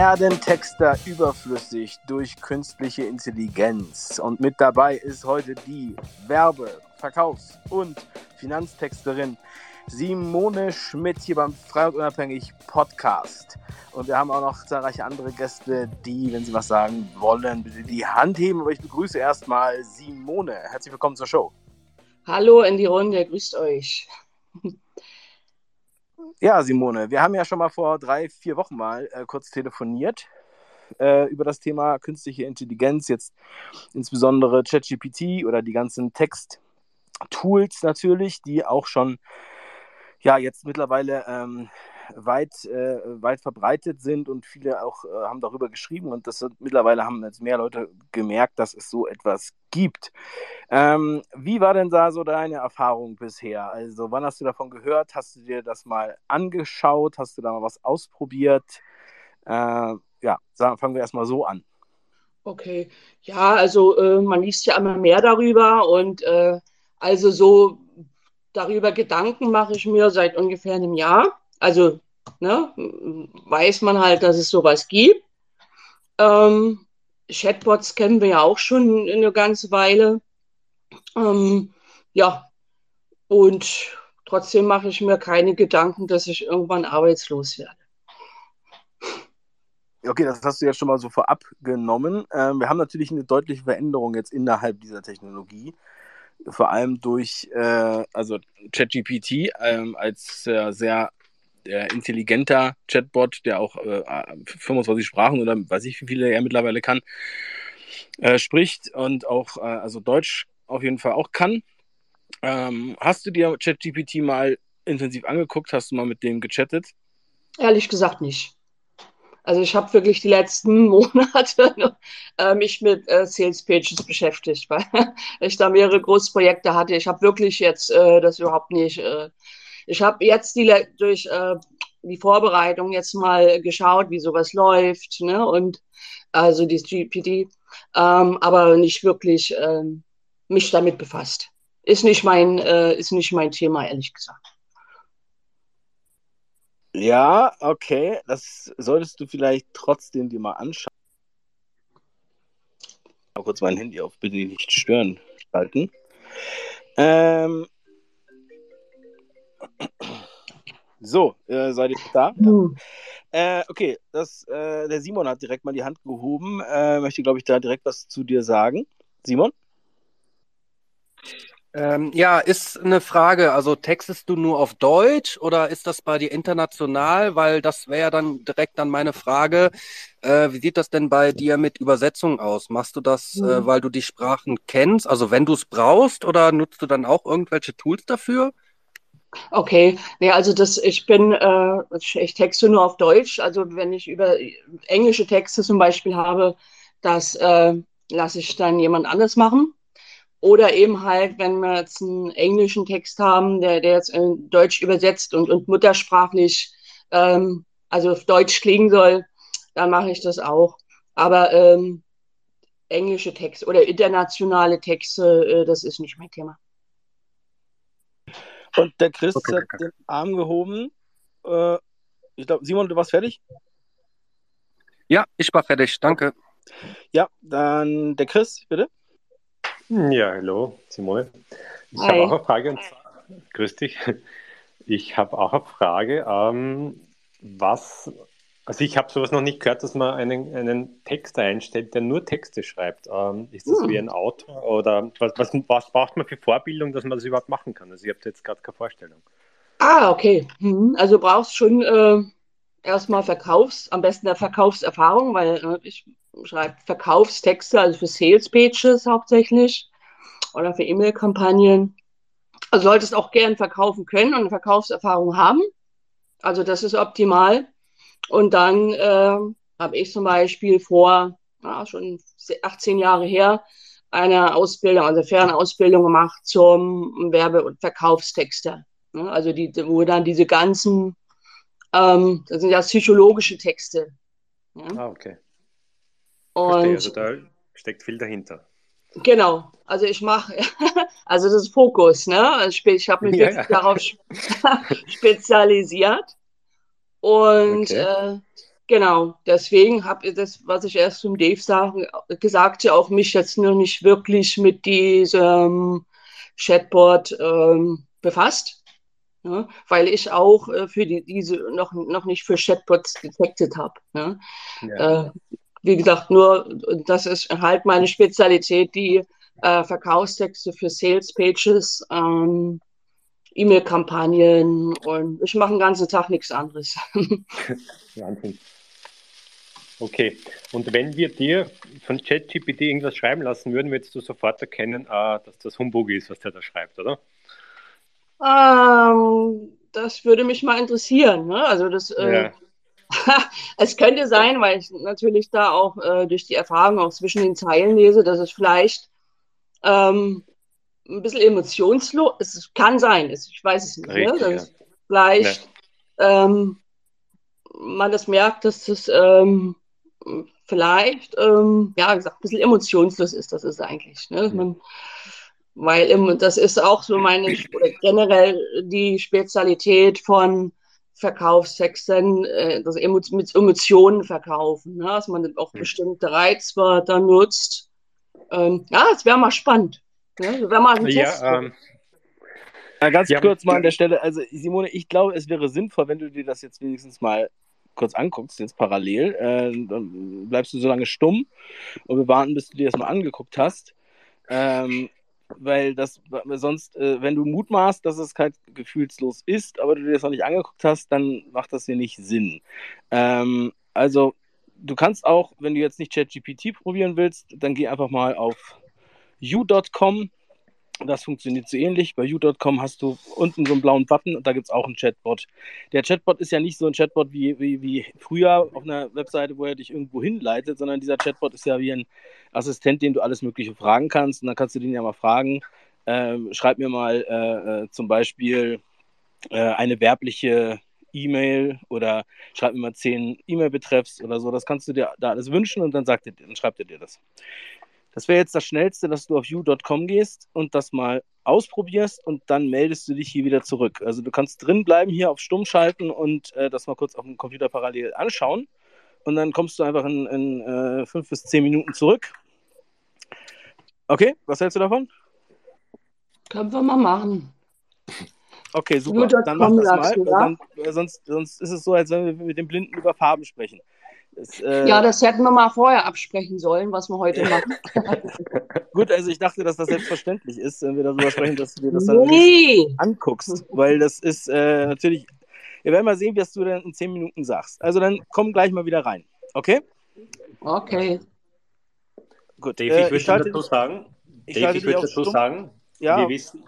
werden Texter überflüssig durch künstliche Intelligenz. Und mit dabei ist heute die Werbe-, Verkaufs- und Finanztexterin Simone Schmidt hier beim Frei und Unabhängig Podcast. Und wir haben auch noch zahlreiche andere Gäste, die, wenn sie was sagen wollen, bitte die Hand heben. Aber ich begrüße erstmal Simone. Herzlich willkommen zur Show. Hallo in die Runde, grüßt euch. Ja, Simone, wir haben ja schon mal vor drei, vier Wochen mal äh, kurz telefoniert äh, über das Thema künstliche Intelligenz, jetzt insbesondere ChatGPT oder die ganzen Text-Tools natürlich, die auch schon ja jetzt mittlerweile ähm, weit, äh, weit verbreitet sind und viele auch äh, haben darüber geschrieben und das mittlerweile haben jetzt mehr Leute gemerkt, dass es so etwas gibt. Ähm, wie war denn da so deine Erfahrung bisher? Also wann hast du davon gehört? Hast du dir das mal angeschaut? Hast du da mal was ausprobiert? Äh, ja, sagen, fangen wir erstmal so an. Okay, ja, also äh, man liest ja immer mehr darüber und äh, also so darüber Gedanken mache ich mir seit ungefähr einem Jahr. Also ne, weiß man halt, dass es sowas gibt. Ähm, Chatbots kennen wir ja auch schon eine ganze Weile. Ähm, ja, und trotzdem mache ich mir keine Gedanken, dass ich irgendwann arbeitslos werde. Okay, das hast du jetzt schon mal so vorab genommen. Ähm, wir haben natürlich eine deutliche Veränderung jetzt innerhalb dieser Technologie. Vor allem durch äh, also ChatGPT ähm, als äh, sehr der intelligenter Chatbot, der auch äh, 25 Sprachen oder weiß ich, wie viele er mittlerweile kann, äh, spricht und auch äh, also Deutsch auf jeden Fall auch kann. Ähm, hast du dir ChatGPT mal intensiv angeguckt? Hast du mal mit dem gechattet? Ehrlich gesagt nicht. Also ich habe wirklich die letzten Monate äh, mich mit äh, Sales Pages beschäftigt, weil ich da mehrere Großprojekte hatte. Ich habe wirklich jetzt äh, das überhaupt nicht äh, ich habe jetzt die, durch äh, die Vorbereitung jetzt mal geschaut, wie sowas läuft, ne? Und also die GPT, ähm, aber nicht wirklich ähm, mich damit befasst. Ist nicht mein, äh, ist nicht mein Thema, ehrlich gesagt. Ja, okay. Das solltest du vielleicht trotzdem dir mal anschauen. Mal kurz mein Handy auf bitte nicht stören schalten. Ähm, so, äh, seid ihr da? Mhm. Äh, okay, das, äh, der Simon hat direkt mal die Hand gehoben. Äh, möchte, glaube ich, da direkt was zu dir sagen. Simon? Ähm, ja, ist eine Frage. Also textest du nur auf Deutsch oder ist das bei dir international? Weil das wäre ja dann direkt dann meine Frage. Äh, wie sieht das denn bei dir mit Übersetzung aus? Machst du das, mhm. äh, weil du die Sprachen kennst? Also wenn du es brauchst oder nutzt du dann auch irgendwelche Tools dafür? Okay, nee, also das, ich bin, äh, ich texte nur auf Deutsch. Also wenn ich über englische Texte zum Beispiel habe, das äh, lasse ich dann jemand anders machen. Oder eben halt, wenn wir jetzt einen englischen Text haben, der, der jetzt in Deutsch übersetzt und, und muttersprachlich, ähm, also auf Deutsch klingen soll, dann mache ich das auch. Aber ähm, englische Texte oder internationale Texte, äh, das ist nicht mein Thema. Und der Chris okay, hat okay. den Arm gehoben. Äh, ich glaube, Simon, du warst fertig? Ja, ich war fertig. Danke. Ja, dann der Chris, bitte. Ja, hallo, Simone. Ich habe auch eine Frage und zwar, grüß dich. Ich habe auch eine Frage. Ähm, was also ich habe sowas noch nicht gehört, dass man einen, einen Text einstellt, der nur Texte schreibt. Ähm, ist das hm. wie ein Autor oder was, was, was, braucht man für Vorbildung, dass man das überhaupt machen kann? Also ich habe jetzt gerade keine Vorstellung. Ah, okay. Mhm. Also du brauchst schon äh, erstmal Verkaufs, am besten der Verkaufserfahrung, weil äh, ich schreibe Verkaufstexte, also für Sales Pages hauptsächlich oder für E-Mail-Kampagnen. Also solltest auch gern verkaufen können und eine Verkaufserfahrung haben. Also das ist optimal. Und dann äh, habe ich zum Beispiel vor, ja, schon 18 Jahre her, eine Ausbildung, also Fernausbildung gemacht zum Werbe- und Verkaufstexter. Ne? Also die, wo dann diese ganzen, ähm, das sind ja psychologische Texte. Ja? Ah, okay. Und also da steckt viel dahinter. Genau, also ich mache, also das ist Fokus, ne? Also ich habe mich ja, ja. darauf spezialisiert. Und okay. äh, Genau, deswegen habe ich das, was ich erst zum Dave sagen, gesagt, ja auch mich jetzt noch nicht wirklich mit diesem Chatbot ähm, befasst, ja, weil ich auch äh, für die, diese noch, noch nicht für Chatbots detected habe. Ja. Ja. Äh, wie gesagt, nur das ist halt meine Spezialität, die äh, Verkaufstexte für Sales Pages, ähm, E-Mail-Kampagnen und ich mache den ganzen Tag nichts anderes. Wahnsinn. Okay, und wenn wir dir von ChatGPT irgendwas schreiben lassen würden, würdest du sofort erkennen, ah, dass das Humbug ist, was der da schreibt, oder? Ähm, das würde mich mal interessieren. Ne? Also das, äh, ja. es könnte sein, weil ich natürlich da auch äh, durch die Erfahrung auch zwischen den Zeilen lese, dass es vielleicht ähm, ein bisschen emotionslos, es kann sein, ich weiß es nicht, ne? Richtig, ne? ja. vielleicht ja. ähm, man das merkt, dass das ähm, vielleicht, ähm, ja, gesagt, ein bisschen emotionslos ist, das ist eigentlich. Ne? Man, weil das ist auch so meine, oder generell die Spezialität von Verkaufstexten, äh, das mit Emotionen verkaufen, ne? dass man auch bestimmte Reizwörter nutzt. Ähm, ja, es wäre mal spannend. Ne? Mal ein ja, Ähm, ja, ganz ja. kurz mal an der Stelle, also Simone, ich glaube, es wäre sinnvoll, wenn du dir das jetzt wenigstens mal kurz anguckst, jetzt parallel, äh, dann bleibst du so lange stumm und wir warten, bis du dir das mal angeguckt hast. Ähm, weil das sonst, äh, wenn du mutmaßt, dass es halt gefühlslos ist, aber du dir das noch nicht angeguckt hast, dann macht das hier nicht Sinn. Ähm, also du kannst auch, wenn du jetzt nicht ChatGPT probieren willst, dann geh einfach mal auf u.com das funktioniert so ähnlich. Bei u.com hast du unten so einen blauen Button und da gibt es auch einen Chatbot. Der Chatbot ist ja nicht so ein Chatbot wie, wie, wie früher auf einer Webseite, wo er dich irgendwo hinleitet, sondern dieser Chatbot ist ja wie ein Assistent, den du alles Mögliche fragen kannst. Und dann kannst du den ja mal fragen, äh, schreib mir mal äh, äh, zum Beispiel äh, eine werbliche E-Mail oder schreib mir mal zehn E-Mail-Betreffs oder so. Das kannst du dir da alles wünschen und dann, sagt er, dann schreibt er dir das. Das wäre jetzt das Schnellste, dass du auf you.com gehst und das mal ausprobierst und dann meldest du dich hier wieder zurück. Also du kannst drin bleiben, hier auf Stumm schalten und äh, das mal kurz auf dem Computer parallel anschauen. Und dann kommst du einfach in, in äh, fünf bis zehn Minuten zurück. Okay, was hältst du davon? Können wir mal machen. Okay, super. Dann mach das mal. Dann, äh, sonst, sonst ist es so, als wenn wir mit dem Blinden über Farben sprechen. Das, äh... Ja, das hätten wir mal vorher absprechen sollen, was wir heute machen. Gut, also ich dachte, dass das selbstverständlich ist, wenn wir darüber sprechen, dass du dir das dann nee. anguckst, weil das ist äh, natürlich. Wir werden mal sehen, was du dann in zehn Minuten sagst. Also dann komm gleich mal wieder rein. Okay? Okay. Gut. Dave, ich äh, würde dazu sagen, Dave, ich würde dazu sagen, ja. wir wissen,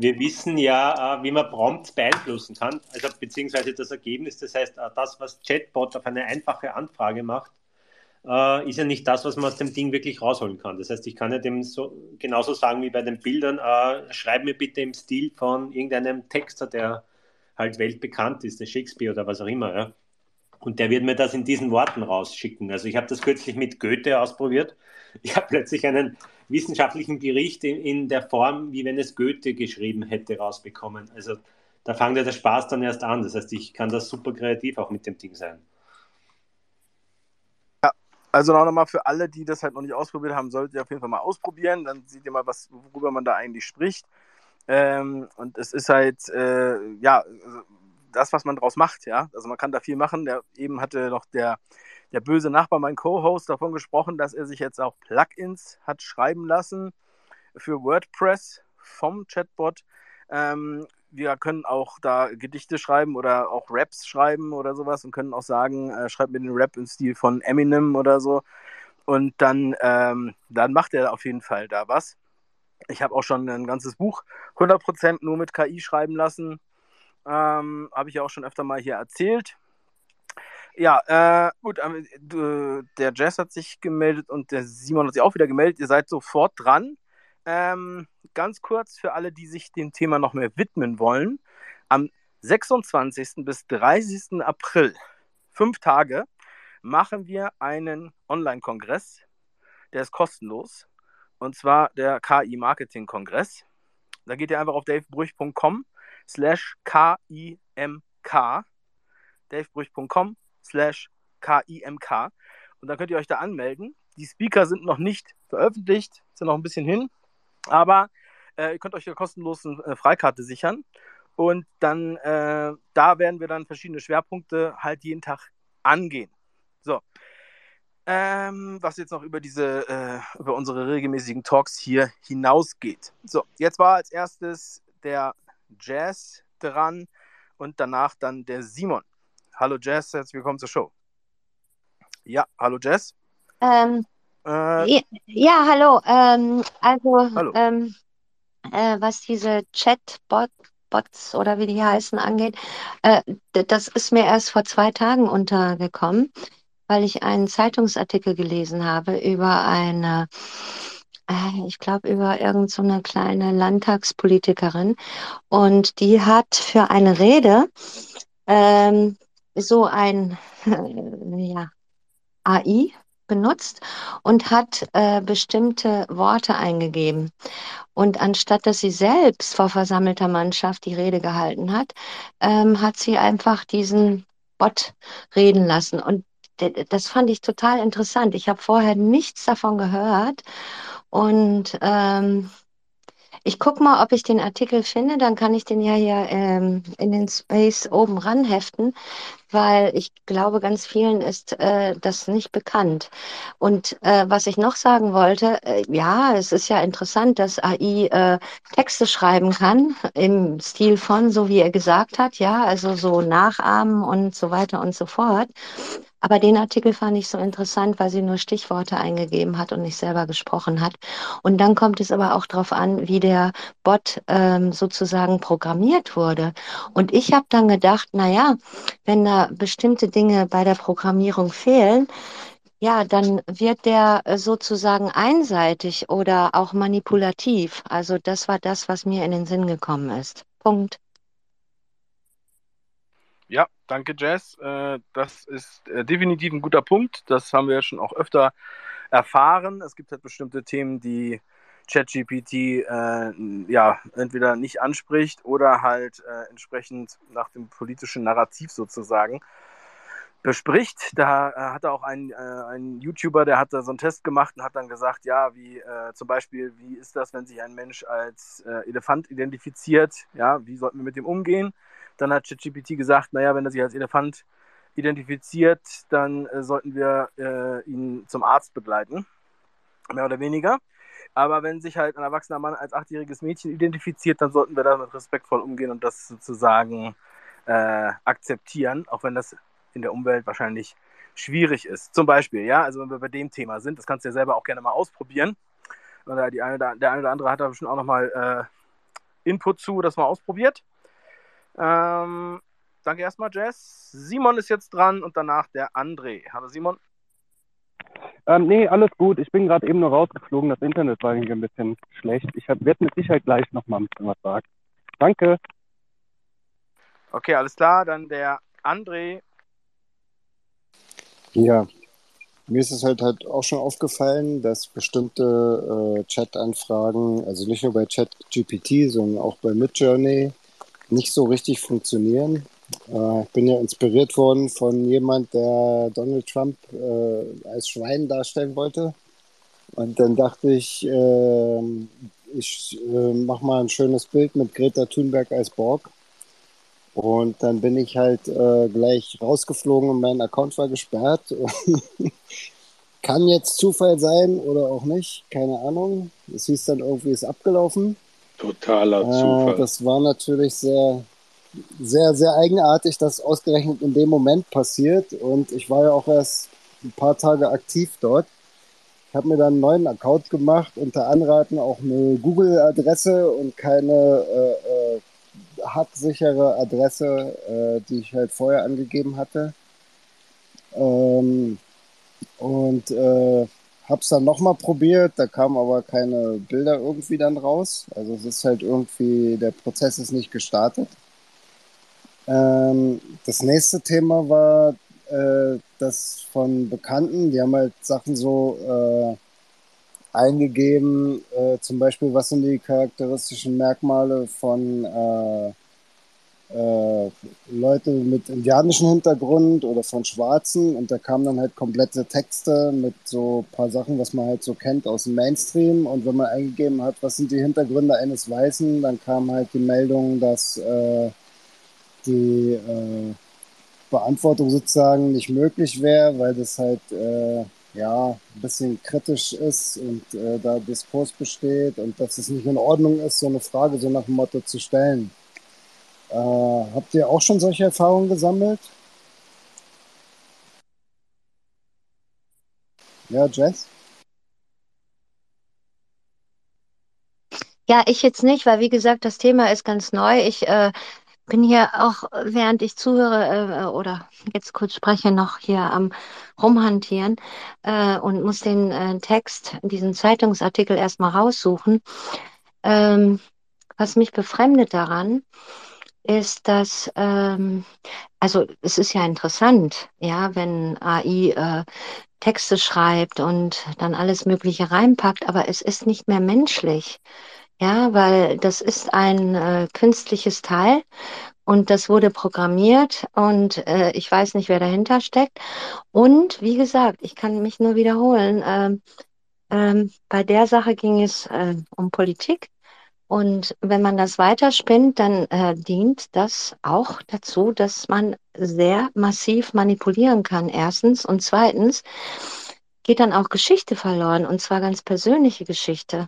wir wissen ja, äh, wie man Prompt beeinflussen kann, also beziehungsweise das Ergebnis. Das heißt, äh, das, was Chatbot auf eine einfache Anfrage macht, äh, ist ja nicht das, was man aus dem Ding wirklich rausholen kann. Das heißt, ich kann ja dem so, genauso sagen wie bei den Bildern, schreib mir bitte im Stil von irgendeinem Texter, der halt weltbekannt ist, der Shakespeare oder was auch immer. Ja. Und der wird mir das in diesen Worten rausschicken. Also ich habe das kürzlich mit Goethe ausprobiert. Ich habe plötzlich einen wissenschaftlichen Bericht in, in, der Form, wie wenn es Goethe geschrieben hätte, rausbekommen. Also da fängt ja der Spaß dann erst an. Das heißt, ich kann das super kreativ auch mit dem Ding sein. Ja, also noch mal für alle, die das halt noch nicht ausprobiert haben, solltet ihr auf jeden Fall mal ausprobieren. Dann seht ihr mal, was, worüber man da eigentlich spricht. Ähm, und es ist halt, äh, ja, also das, was man draus macht, ja. Also man kann da viel machen. Der, eben hatte noch der der böse Nachbar, mein Co-Host, davon gesprochen, dass er sich jetzt auch Plugins hat schreiben lassen für WordPress vom Chatbot. Ähm, wir können auch da Gedichte schreiben oder auch Raps schreiben oder sowas und können auch sagen, äh, schreibt mir den Rap im Stil von Eminem oder so. Und dann, ähm, dann macht er auf jeden Fall da was. Ich habe auch schon ein ganzes Buch 100% nur mit KI schreiben lassen. Ähm, habe ich ja auch schon öfter mal hier erzählt. Ja, äh, gut, äh, der Jazz hat sich gemeldet und der Simon hat sich auch wieder gemeldet. Ihr seid sofort dran. Ähm, ganz kurz für alle, die sich dem Thema noch mehr widmen wollen. Am 26. bis 30. April, fünf Tage, machen wir einen Online-Kongress. Der ist kostenlos. Und zwar der KI-Marketing-Kongress. Da geht ihr einfach auf davebrüch.com slash KIMK davebrüch.com slash K-I-M-K. Und dann könnt ihr euch da anmelden. Die Speaker sind noch nicht veröffentlicht, sind noch ein bisschen hin. Aber äh, ihr könnt euch ja kostenlos eine äh, Freikarte sichern. Und dann, äh, da werden wir dann verschiedene Schwerpunkte halt jeden Tag angehen. So. Ähm, was jetzt noch über diese, äh, über unsere regelmäßigen Talks hier hinausgeht. So, jetzt war als erstes der Jazz dran und danach dann der Simon. Hallo Jazz, herzlich willkommen zur Show. Ja, hallo Jess. Ähm, äh, ja, hallo. Ähm, also, hallo. Ähm, äh, was diese Chatbots oder wie die heißen angeht, äh, das ist mir erst vor zwei Tagen untergekommen, weil ich einen Zeitungsartikel gelesen habe über eine, äh, ich glaube, über irgendeine so kleine Landtagspolitikerin und die hat für eine Rede ähm, so ein, ja, AI benutzt und hat äh, bestimmte Worte eingegeben. Und anstatt dass sie selbst vor versammelter Mannschaft die Rede gehalten hat, ähm, hat sie einfach diesen Bot reden lassen. Und das fand ich total interessant. Ich habe vorher nichts davon gehört. Und ähm, ich gucke mal, ob ich den Artikel finde, dann kann ich den ja hier ähm, in den Space oben ranheften, weil ich glaube, ganz vielen ist äh, das nicht bekannt. Und äh, was ich noch sagen wollte, äh, ja, es ist ja interessant, dass AI äh, Texte schreiben kann im Stil von, so wie er gesagt hat, ja, also so nachahmen und so weiter und so fort. Aber den Artikel fand ich so interessant, weil sie nur Stichworte eingegeben hat und nicht selber gesprochen hat. Und dann kommt es aber auch darauf an, wie der Bot ähm, sozusagen programmiert wurde. Und ich habe dann gedacht, na ja, wenn da bestimmte Dinge bei der Programmierung fehlen, ja, dann wird der sozusagen einseitig oder auch manipulativ. Also das war das, was mir in den Sinn gekommen ist. Punkt. Ja, danke, Jess. Äh, das ist äh, definitiv ein guter Punkt. Das haben wir ja schon auch öfter erfahren. Es gibt halt bestimmte Themen, die ChatGPT äh, ja entweder nicht anspricht oder halt äh, entsprechend nach dem politischen Narrativ sozusagen bespricht. Da äh, hat er auch ein, äh, ein YouTuber, der hat da so einen Test gemacht und hat dann gesagt, ja, wie äh, zum Beispiel, wie ist das, wenn sich ein Mensch als äh, Elefant identifiziert? Ja, wie sollten wir mit dem umgehen? Dann hat ChatGPT gesagt, naja, wenn er sich als Elefant identifiziert, dann äh, sollten wir äh, ihn zum Arzt begleiten, mehr oder weniger. Aber wenn sich halt ein erwachsener Mann als achtjähriges Mädchen identifiziert, dann sollten wir damit respektvoll umgehen und das sozusagen äh, akzeptieren, auch wenn das in der Umwelt wahrscheinlich schwierig ist. Zum Beispiel, ja, also wenn wir bei dem Thema sind, das kannst du ja selber auch gerne mal ausprobieren. Oder die eine, der eine oder andere hat da bestimmt auch nochmal äh, Input zu, das mal ausprobiert. Ähm, danke erstmal, Jess. Simon ist jetzt dran und danach der André. Hallo Simon. Ähm, nee, alles gut. Ich bin gerade eben nur rausgeflogen. Das Internet war irgendwie ein bisschen schlecht. Ich werde mit Sicherheit gleich nochmal ein bisschen was sagen. Danke. Okay, alles klar. Dann der André. Ja, mir ist es halt, halt auch schon aufgefallen, dass bestimmte äh, Chat-Anfragen, also nicht nur bei ChatGPT, sondern auch bei Midjourney, nicht so richtig funktionieren. Äh, ich bin ja inspiriert worden von jemand, der Donald Trump äh, als Schwein darstellen wollte. Und dann dachte ich, äh, ich äh, mache mal ein schönes Bild mit Greta Thunberg als Borg. Und dann bin ich halt äh, gleich rausgeflogen und mein Account war gesperrt. Kann jetzt Zufall sein oder auch nicht, keine Ahnung. Es hieß dann irgendwie, ist abgelaufen. Totaler äh, Zufall. das war natürlich sehr, sehr, sehr eigenartig, dass ausgerechnet in dem Moment passiert. Und ich war ja auch erst ein paar Tage aktiv dort. Ich habe mir dann einen neuen Account gemacht, unter Anraten auch eine Google-Adresse und keine äh, äh, hacksichere Adresse, äh, die ich halt vorher angegeben hatte. Ähm, und äh, habe es dann nochmal probiert, da kamen aber keine Bilder irgendwie dann raus. Also es ist halt irgendwie, der Prozess ist nicht gestartet. Ähm, das nächste Thema war äh, das von Bekannten, die haben halt Sachen so äh, eingegeben, äh, zum Beispiel, was sind die charakteristischen Merkmale von äh, Leute mit indianischem Hintergrund oder von Schwarzen und da kamen dann halt komplette Texte mit so paar Sachen, was man halt so kennt aus dem Mainstream und wenn man eingegeben hat, was sind die Hintergründe eines Weißen, dann kam halt die Meldung, dass äh, die äh, Beantwortung sozusagen nicht möglich wäre, weil das halt äh, ja ein bisschen kritisch ist und äh, da Diskurs besteht und dass es nicht in Ordnung ist, so eine Frage so nach dem Motto zu stellen. Äh, habt ihr auch schon solche Erfahrungen gesammelt? Ja, Jess? Ja, ich jetzt nicht, weil wie gesagt, das Thema ist ganz neu. Ich äh, bin hier auch, während ich zuhöre äh, oder jetzt kurz spreche, noch hier am Rumhantieren äh, und muss den äh, Text, diesen Zeitungsartikel erstmal raussuchen. Ähm, was mich befremdet daran, ist, dass, ähm, also es ist ja interessant, ja, wenn AI äh, Texte schreibt und dann alles Mögliche reinpackt, aber es ist nicht mehr menschlich. Ja, weil das ist ein äh, künstliches Teil und das wurde programmiert und äh, ich weiß nicht, wer dahinter steckt. Und wie gesagt, ich kann mich nur wiederholen. Ähm, ähm, bei der Sache ging es äh, um Politik und wenn man das weiterspinnt, dann äh, dient das auch dazu, dass man sehr massiv manipulieren kann, erstens. Und zweitens geht dann auch Geschichte verloren, und zwar ganz persönliche Geschichte.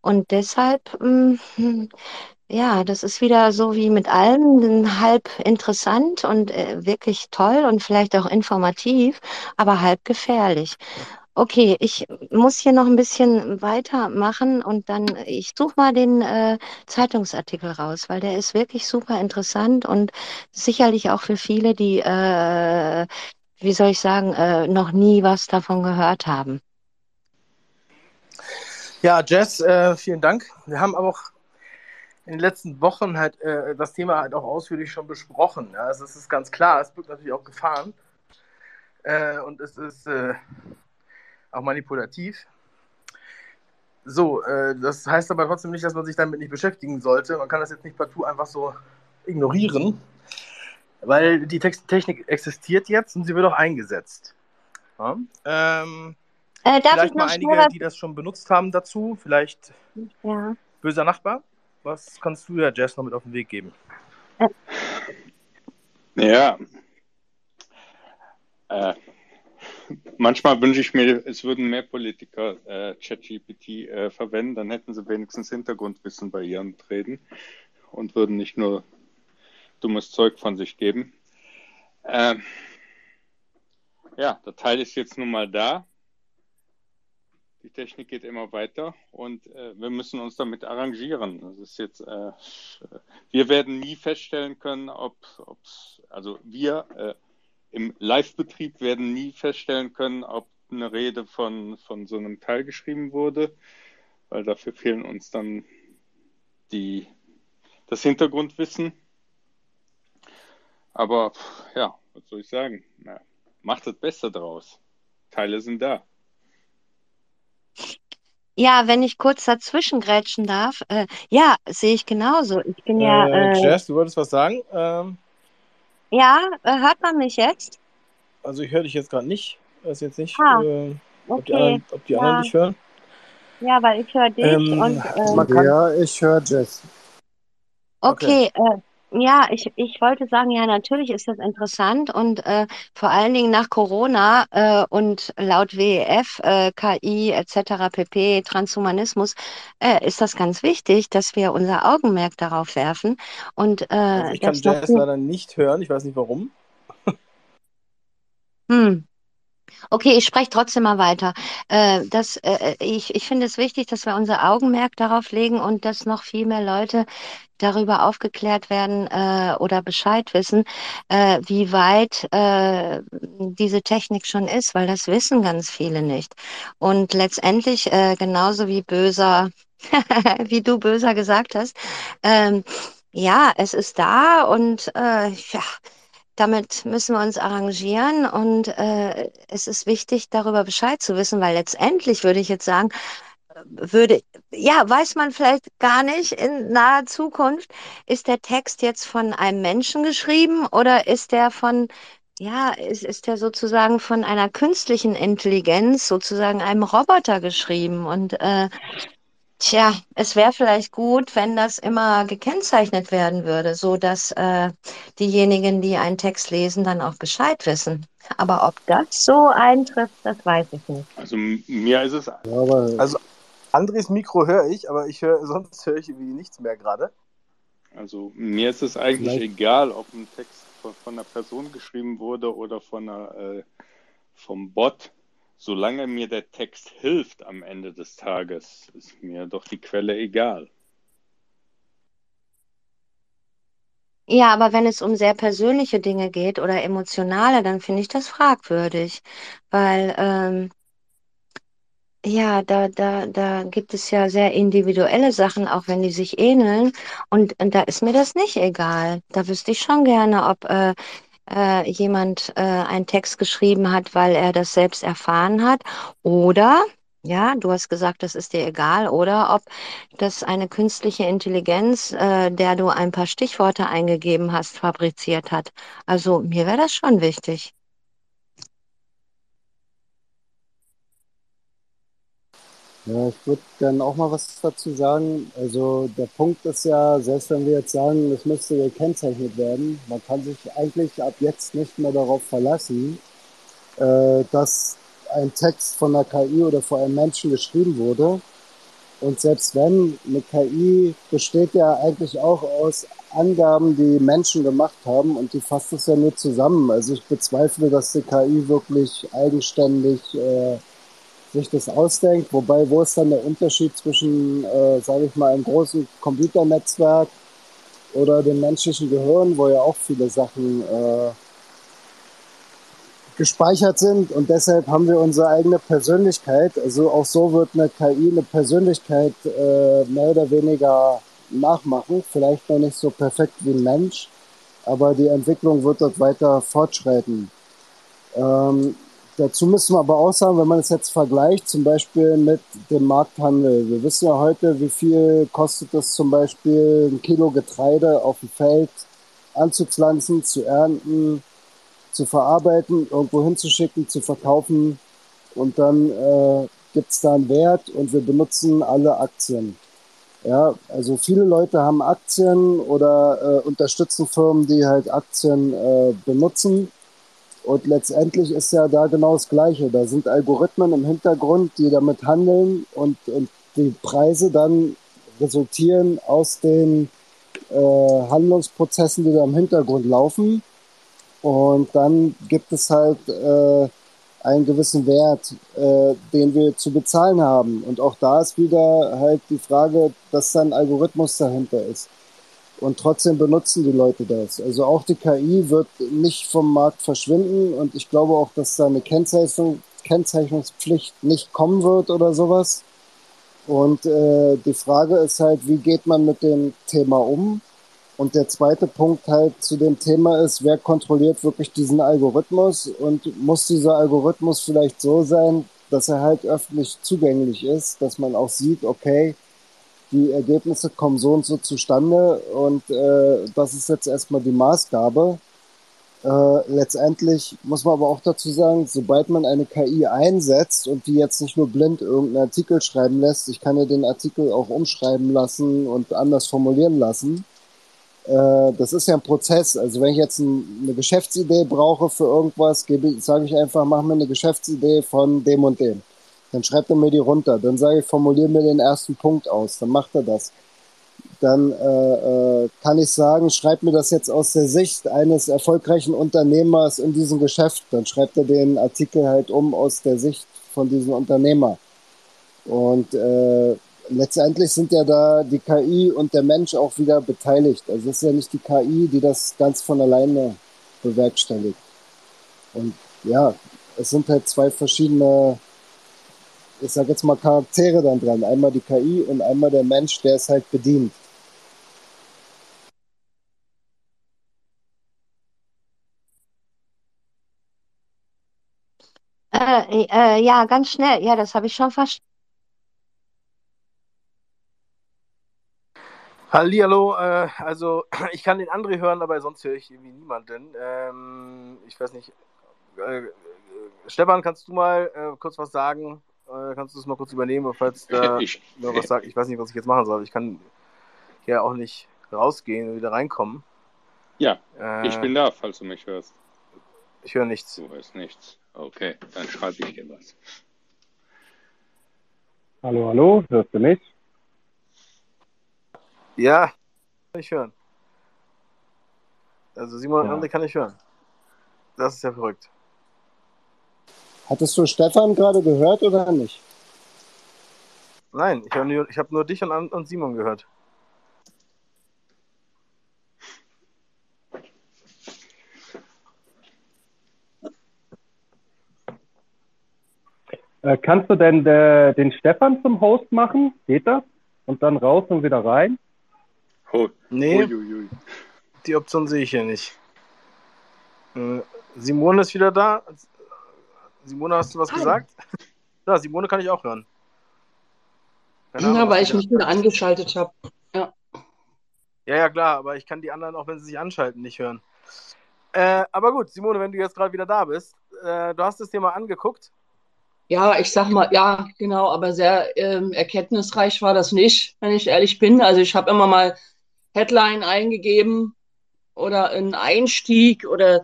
Und deshalb, mh, hm, ja, das ist wieder so wie mit allem, halb interessant und äh, wirklich toll und vielleicht auch informativ, aber halb gefährlich. Okay, ich muss hier noch ein bisschen weitermachen und dann, ich suche mal den äh, Zeitungsartikel raus, weil der ist wirklich super interessant und sicherlich auch für viele, die, äh, wie soll ich sagen, äh, noch nie was davon gehört haben. Ja, Jess, äh, vielen Dank. Wir haben aber auch in den letzten Wochen halt äh, das Thema halt auch ausführlich schon besprochen. Ja? Also es ist ganz klar, es birgt natürlich auch Gefahren. Äh, und es ist auch manipulativ. So, äh, das heißt aber trotzdem nicht, dass man sich damit nicht beschäftigen sollte. Man kann das jetzt nicht partout einfach so ignorieren, weil die Technik existiert jetzt und sie wird auch eingesetzt. Ja? Ähm, äh, vielleicht mal einige, schneller... die das schon benutzt haben dazu, vielleicht ja. böser Nachbar. Was kannst du der Jazz noch mit auf den Weg geben? Ja. Äh, Manchmal wünsche ich mir, es würden mehr Politiker äh, ChatGPT äh, verwenden, dann hätten sie wenigstens Hintergrundwissen bei ihren Reden und würden nicht nur dummes Zeug von sich geben. Ähm, ja, der Teil ist jetzt nun mal da. Die Technik geht immer weiter und äh, wir müssen uns damit arrangieren. Das ist jetzt, äh, wir werden nie feststellen können, ob, also wir, äh, im Live-Betrieb werden nie feststellen können, ob eine Rede von, von so einem Teil geschrieben wurde, weil dafür fehlen uns dann die, das Hintergrundwissen. Aber ja, was soll ich sagen? Na, macht das Beste draus. Teile sind da. Ja, wenn ich kurz dazwischen grätschen darf. Äh, ja, sehe ich genauso. Ich bin ja. Äh, äh, Jess, du wolltest was sagen? Ähm, ja, äh, hört man mich jetzt? Also ich höre dich jetzt gerade nicht. Ich weiß jetzt nicht, ah, äh, ob die, anderen, ob die ja. anderen dich hören. Ja, weil ich höre dich ähm, und äh, ja, ich höre Jess. Okay, okay. Äh, ja, ich, ich wollte sagen, ja, natürlich ist das interessant und äh, vor allen Dingen nach Corona äh, und laut WEF, äh, KI etc. pp, Transhumanismus, äh, ist das ganz wichtig, dass wir unser Augenmerk darauf werfen. Und, äh, also ich kann Jazz leider nicht hören, ich weiß nicht warum. hm. Okay, ich spreche trotzdem mal weiter. Äh, das, äh, ich ich finde es wichtig, dass wir unser Augenmerk darauf legen und dass noch viel mehr Leute darüber aufgeklärt werden äh, oder Bescheid wissen, äh, wie weit äh, diese Technik schon ist, weil das wissen ganz viele nicht. Und letztendlich, äh, genauso wie böser, wie du böser gesagt hast, ähm, ja, es ist da und äh, ja, damit müssen wir uns arrangieren und äh, es ist wichtig, darüber Bescheid zu wissen, weil letztendlich würde ich jetzt sagen, würde, ja, weiß man vielleicht gar nicht in naher Zukunft, ist der Text jetzt von einem Menschen geschrieben oder ist der von, ja, ist, ist der sozusagen von einer künstlichen Intelligenz, sozusagen einem Roboter geschrieben? Und äh, Tja, es wäre vielleicht gut, wenn das immer gekennzeichnet werden würde, so dass äh, diejenigen, die einen Text lesen, dann auch Bescheid wissen. Aber ob das so eintrifft, das weiß ich nicht. Also mir ist es. Ja, also Andres Mikro höre ich, aber ich höre sonst höre ich irgendwie nichts mehr gerade. Also mir ist es eigentlich Vielleicht. egal, ob ein Text von, von, einer Person geschrieben wurde oder von einer, äh, vom Bot solange mir der Text hilft am Ende des Tages, ist mir doch die Quelle egal. Ja, aber wenn es um sehr persönliche Dinge geht oder emotionale, dann finde ich das fragwürdig, weil ähm, ja, da, da, da gibt es ja sehr individuelle Sachen, auch wenn die sich ähneln. Und, und da ist mir das nicht egal. Da wüsste ich schon gerne, ob äh, äh, jemand äh, einen Text geschrieben hat, weil er das selbst erfahren hat. Oder, ja, du hast gesagt, das ist dir egal. Oder ob das eine künstliche Intelligenz, äh, der du ein paar Stichworte eingegeben hast, fabriziert hat. Also mir wäre das schon wichtig. Ja, ich würde gerne auch mal was dazu sagen. Also der Punkt ist ja, selbst wenn wir jetzt sagen, es müsste gekennzeichnet werden, man kann sich eigentlich ab jetzt nicht mehr darauf verlassen, äh, dass ein Text von einer KI oder von einem Menschen geschrieben wurde. Und selbst wenn, eine KI besteht ja eigentlich auch aus Angaben, die Menschen gemacht haben und die fasst es ja nur zusammen. Also ich bezweifle, dass die KI wirklich eigenständig äh, sich das ausdenkt. Wobei, wo ist dann der Unterschied zwischen, äh, sage ich mal, einem großen Computernetzwerk oder dem menschlichen Gehirn, wo ja auch viele Sachen äh, gespeichert sind und deshalb haben wir unsere eigene Persönlichkeit. Also auch so wird eine KI eine Persönlichkeit äh, mehr oder weniger nachmachen. Vielleicht noch nicht so perfekt wie ein Mensch, aber die Entwicklung wird dort weiter fortschreiten. Ähm, Dazu müssen wir aber auch sagen, wenn man es jetzt vergleicht, zum Beispiel mit dem Markthandel. Wir wissen ja heute, wie viel kostet es zum Beispiel ein Kilo Getreide auf dem Feld anzupflanzen, zu ernten, zu verarbeiten, irgendwo hinzuschicken, zu verkaufen. Und dann äh, gibt es da einen Wert und wir benutzen alle Aktien. Ja, also viele Leute haben Aktien oder äh, unterstützen Firmen, die halt Aktien äh, benutzen und letztendlich ist ja da genau das Gleiche. Da sind Algorithmen im Hintergrund, die damit handeln und, und die Preise dann resultieren aus den äh, Handlungsprozessen, die da im Hintergrund laufen. Und dann gibt es halt äh, einen gewissen Wert, äh, den wir zu bezahlen haben. Und auch da ist wieder halt die Frage, dass da ein Algorithmus dahinter ist. Und trotzdem benutzen die Leute das. Also auch die KI wird nicht vom Markt verschwinden und ich glaube auch, dass da eine Kennzeichnung, Kennzeichnungspflicht nicht kommen wird oder sowas. Und äh, die Frage ist halt, wie geht man mit dem Thema um? Und der zweite Punkt halt zu dem Thema ist, wer kontrolliert wirklich diesen Algorithmus und muss dieser Algorithmus vielleicht so sein, dass er halt öffentlich zugänglich ist, dass man auch sieht, okay, die Ergebnisse kommen so und so zustande und äh, das ist jetzt erstmal die Maßgabe. Äh, letztendlich muss man aber auch dazu sagen, sobald man eine KI einsetzt und die jetzt nicht nur blind irgendeinen Artikel schreiben lässt, ich kann ja den Artikel auch umschreiben lassen und anders formulieren lassen. Äh, das ist ja ein Prozess. Also wenn ich jetzt ein, eine Geschäftsidee brauche für irgendwas, sage ich einfach, mach mir eine Geschäftsidee von dem und dem. Dann schreibt er mir die runter. Dann sage ich, formuliere mir den ersten Punkt aus. Dann macht er das. Dann äh, äh, kann ich sagen, schreib mir das jetzt aus der Sicht eines erfolgreichen Unternehmers in diesem Geschäft. Dann schreibt er den Artikel halt um aus der Sicht von diesem Unternehmer. Und äh, letztendlich sind ja da die KI und der Mensch auch wieder beteiligt. Also es ist ja nicht die KI, die das ganz von alleine bewerkstelligt. Und ja, es sind halt zwei verschiedene ich sage jetzt mal, Charaktere dann dran. Einmal die KI und einmal der Mensch, der es halt bedient. Äh, äh, ja, ganz schnell. Ja, das habe ich schon verstanden. Hallihallo, äh, also ich kann den André hören, aber sonst höre ich irgendwie niemanden. Ähm, ich weiß nicht. Äh, Stefan, kannst du mal äh, kurz was sagen? Äh, kannst du es mal kurz übernehmen, falls da ich, nur was sagt? Ich weiß nicht, was ich jetzt machen soll. Ich kann hier auch nicht rausgehen und wieder reinkommen. Ja, ich äh, bin da, falls du mich hörst. Ich höre nichts. Du hörst nichts. Okay, dann schreibe ich dir was. Hallo, hallo, hörst du mich? Ja, kann ich hören. Also Simon ja. und André kann ich hören. Das ist ja verrückt. Hattest du Stefan gerade gehört oder nicht? Nein, ich habe nur, hab nur dich und, und Simon gehört. Äh, kannst du denn de, den Stefan zum Host machen? Geht das? Und dann raus und wieder rein? Oh. Nee, Uiuiui. die Option sehe ich hier nicht. Äh, Simone ist wieder da. Simone, hast du was Hi. gesagt? Ja, Simone kann ich auch hören. Ahnung, ja, weil ich mich wieder angeschaltet habe. Ja. ja, ja, klar, aber ich kann die anderen, auch wenn sie sich anschalten, nicht hören. Äh, aber gut, Simone, wenn du jetzt gerade wieder da bist, äh, du hast es dir mal angeguckt. Ja, ich sag mal, ja, genau, aber sehr ähm, erkenntnisreich war das nicht, wenn ich ehrlich bin. Also ich habe immer mal Headline eingegeben oder einen Einstieg oder,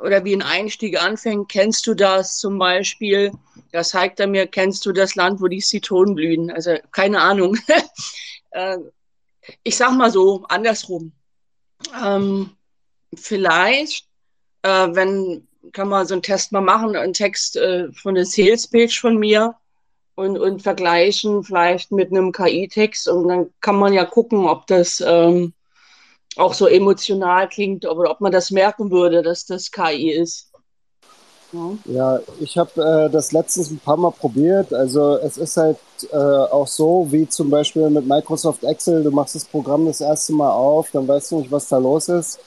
oder wie ein Einstieg anfängt. Kennst du das zum Beispiel? Da zeigt er mir, kennst du das Land, wo die Zitronen blühen? Also keine Ahnung. äh, ich sag mal so, andersrum. Ähm, vielleicht, äh, wenn, kann man so einen Test mal machen, einen Text äh, von der Sales-Page von mir und, und vergleichen vielleicht mit einem KI-Text und dann kann man ja gucken, ob das ähm, auch so emotional klingt oder ob man das merken würde, dass das KI ist. Ja, ja ich habe äh, das letztens ein paar Mal probiert. Also es ist halt äh, auch so, wie zum Beispiel mit Microsoft Excel, du machst das Programm das erste Mal auf, dann weißt du nicht, was da los ist.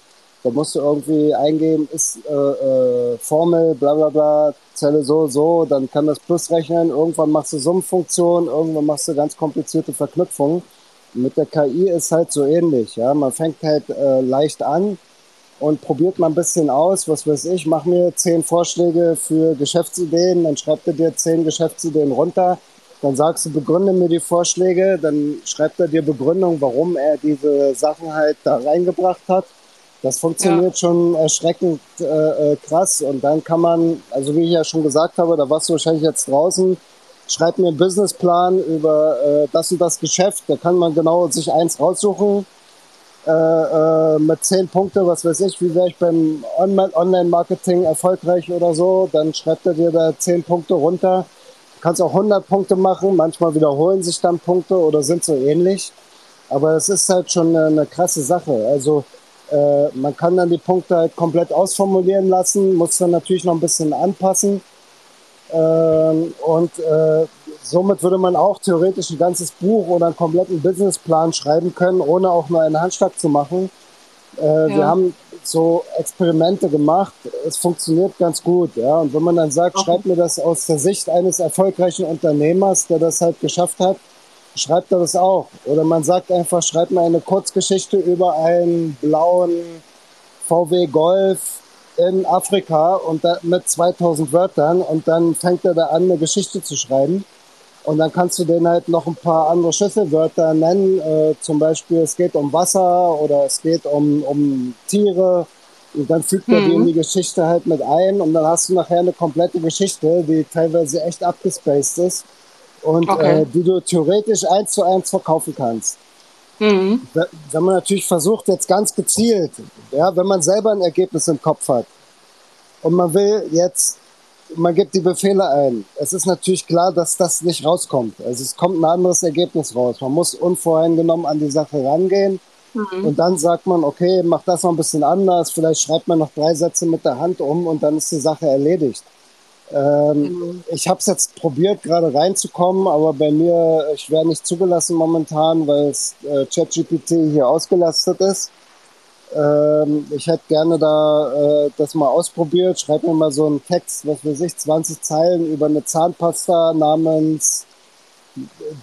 Da musst du irgendwie eingeben, ist äh, äh, Formel, bla bla bla, Zelle so, so, dann kann das Plus rechnen, irgendwann machst du Summenfunktion, irgendwann machst du ganz komplizierte Verknüpfungen. Mit der KI ist halt so ähnlich, ja. Man fängt halt äh, leicht an und probiert mal ein bisschen aus, was weiß ich, mach mir zehn Vorschläge für Geschäftsideen, dann schreibt er dir zehn Geschäftsideen runter, dann sagst du, begründe mir die Vorschläge, dann schreibt er dir Begründung, warum er diese Sachen halt da reingebracht hat das funktioniert ja. schon erschreckend äh, äh, krass. Und dann kann man, also wie ich ja schon gesagt habe, da warst du wahrscheinlich jetzt draußen, schreib mir einen Businessplan über äh, das und das Geschäft. Da kann man genau sich eins raussuchen äh, äh, mit zehn Punkte, was weiß ich, wie wäre ich beim Online-Marketing erfolgreich oder so. Dann schreibt er dir da zehn Punkte runter. Du kannst auch 100 Punkte machen. Manchmal wiederholen sich dann Punkte oder sind so ähnlich. Aber es ist halt schon eine, eine krasse Sache. Also äh, man kann dann die Punkte halt komplett ausformulieren lassen, muss dann natürlich noch ein bisschen anpassen. Ähm, und äh, somit würde man auch theoretisch ein ganzes Buch oder einen kompletten Businessplan schreiben können, ohne auch nur einen Handschlag zu machen. Äh, ja. Wir haben so Experimente gemacht. Es funktioniert ganz gut. Ja? Und wenn man dann sagt, okay. schreibt mir das aus der Sicht eines erfolgreichen Unternehmers, der das halt geschafft hat, schreibt er das auch. Oder man sagt einfach, schreibt mir eine Kurzgeschichte über einen blauen VW Golf in Afrika und da, mit 2000 Wörtern und dann fängt er da an, eine Geschichte zu schreiben. Und dann kannst du den halt noch ein paar andere Schlüsselwörter nennen. Äh, zum Beispiel, es geht um Wasser oder es geht um, um Tiere. Und dann fügt er mhm. die in die Geschichte halt mit ein. Und dann hast du nachher eine komplette Geschichte, die teilweise echt abgespaced ist und okay. äh, die du theoretisch eins zu eins verkaufen kannst. Mhm. Wenn man natürlich versucht, jetzt ganz gezielt, ja, wenn man selber ein Ergebnis im Kopf hat und man will jetzt, man gibt die Befehle ein, es ist natürlich klar, dass das nicht rauskommt. Also es kommt ein anderes Ergebnis raus. Man muss unvoreingenommen an die Sache rangehen mhm. und dann sagt man, okay, mach das noch ein bisschen anders, vielleicht schreibt man noch drei Sätze mit der Hand um und dann ist die Sache erledigt. Ähm, mhm. Ich habe es jetzt probiert, gerade reinzukommen, aber bei mir, ich werde nicht zugelassen momentan, weil äh, ChatGPT hier ausgelastet ist. Ähm, ich hätte gerne da äh, das mal ausprobiert. Schreib mir mal so einen Text, was weiß ich, 20 Zeilen über eine Zahnpasta namens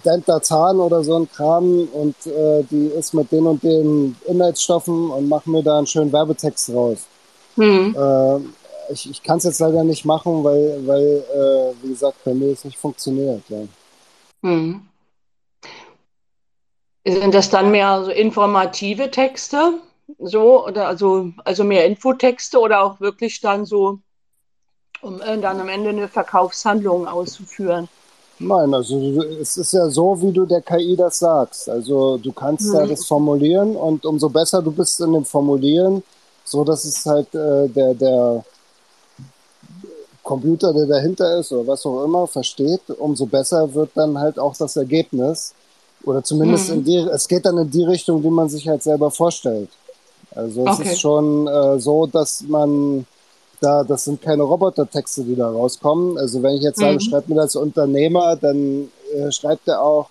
Denter Zahn oder so ein Kram und äh, die ist mit den und den Inhaltsstoffen und mach mir da einen schönen Werbetext raus. Mhm. Ich, ich kann es jetzt leider nicht machen, weil, weil äh, wie gesagt, bei mir es nicht funktioniert. Ja. Mhm. Sind das dann mehr so informative Texte? So, oder also, also mehr Infotexte oder auch wirklich dann so, um äh, dann am Ende eine Verkaufshandlung auszuführen? Nein, also es ist ja so, wie du der KI das sagst. Also du kannst mhm. ja das formulieren und umso besser du bist in dem Formulieren, so dass es halt äh, der, der Computer, der dahinter ist oder was auch immer, versteht, umso besser wird dann halt auch das Ergebnis. Oder zumindest mhm. in die, es geht dann in die Richtung, die man sich halt selber vorstellt. Also es okay. ist schon äh, so, dass man da, das sind keine Robotertexte, die da rauskommen. Also wenn ich jetzt sage, mhm. schreibt mir das Unternehmer, dann äh, schreibt er auch,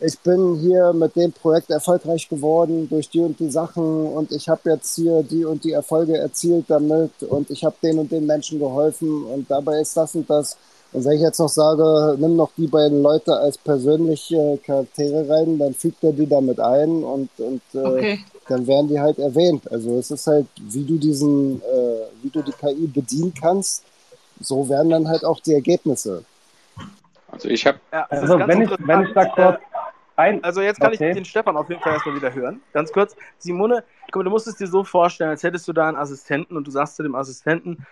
ich bin hier mit dem Projekt erfolgreich geworden durch die und die Sachen und ich habe jetzt hier die und die Erfolge erzielt damit und ich habe den und den Menschen geholfen und dabei ist das und das. Und wenn ich jetzt noch sage, nimm noch die beiden Leute als persönliche Charaktere rein, dann fügt er die damit ein und, und äh, okay. dann werden die halt erwähnt. Also es ist halt, wie du diesen, äh, wie du die KI bedienen kannst, so werden dann halt auch die Ergebnisse. Also ich habe. Ja, also wenn ich, wenn ich da kurz ein, also jetzt kann okay. ich den Stefan auf jeden Fall erstmal wieder hören. Ganz kurz. Simone, guck mal, du musst es dir so vorstellen, als hättest du da einen Assistenten und du sagst zu dem Assistenten,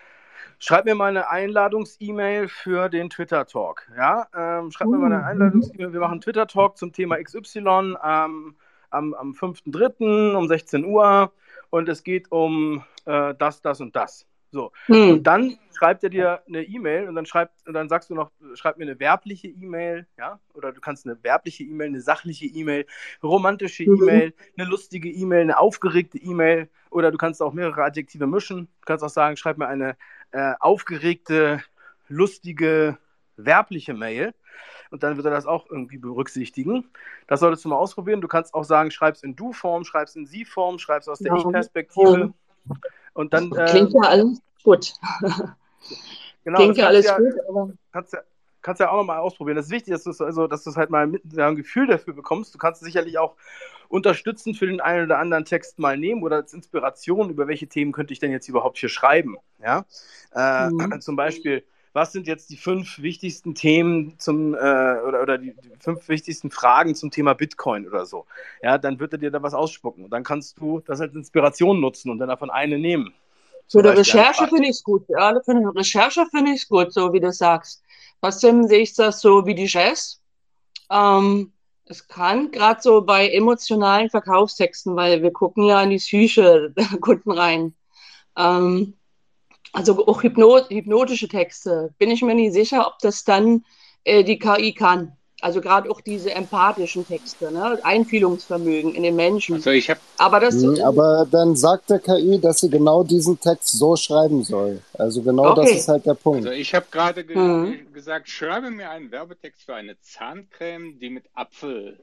schreib mir mal eine Einladungs-E-Mail für den Twitter-Talk. Ja? Ähm, schreib mir mal eine uh. Einladungs-E-Mail. Wir machen einen Twitter-Talk zum Thema XY ähm, am, am 5.3. um 16 Uhr und es geht um äh, das, das und das. So. Hm. Und dann schreibt er dir eine E-Mail und dann schreibt, und dann sagst du noch, schreib mir eine werbliche E-Mail, ja, oder du kannst eine werbliche E-Mail, eine sachliche E-Mail, romantische mhm. E-Mail, eine lustige E-Mail, eine aufgeregte E-Mail, oder du kannst auch mehrere Adjektive mischen. Du kannst auch sagen, schreib mir eine äh, aufgeregte, lustige, werbliche Mail. Und dann wird er das auch irgendwie berücksichtigen. Das solltest du mal ausprobieren. Du kannst auch sagen, schreib es in Du-Form, schreib es in Sie-Form, schreib es aus der ja. Ich-Perspektive. Und dann, Klingt ja alles gut. genau, Klingt ja alles ja, gut, aber. Kannst ja, kannst ja auch nochmal ausprobieren. Das ist wichtig, dass du also, dass du halt mal mit, ja, ein Gefühl dafür bekommst. Du kannst sicherlich auch unterstützend für den einen oder anderen Text mal nehmen oder als Inspiration, über welche Themen könnte ich denn jetzt überhaupt hier schreiben. Ja? Äh, mhm. Zum Beispiel, was sind jetzt die fünf wichtigsten Themen zum äh, oder, oder die, die, fünf wichtigsten Fragen zum Thema Bitcoin oder so. Ja, dann wird er dir da was ausspucken. Und dann kannst du das als Inspiration nutzen und dann davon eine nehmen. Für eine Recherche finde ich es gut. Ja, für eine Recherche finde ich es gut, so wie du sagst. Trotzdem sehe ich das so wie die Jazz. Ähm, es kann gerade so bei emotionalen Verkaufstexten, weil wir gucken ja in die Psyche der Kunden rein. Ähm, also auch Hypno hypnotische Texte, bin ich mir nicht sicher, ob das dann äh, die KI kann. Also gerade auch diese empathischen Texte, ne? Einfühlungsvermögen in den Menschen. Also ich hab, aber, das, mh, aber dann sagt der KI, dass sie genau diesen Text so schreiben soll. Also genau okay. das ist halt der Punkt. Also ich habe gerade ge mhm. gesagt, schreibe mir einen Werbetext für eine Zahncreme, die mit Apfelsaft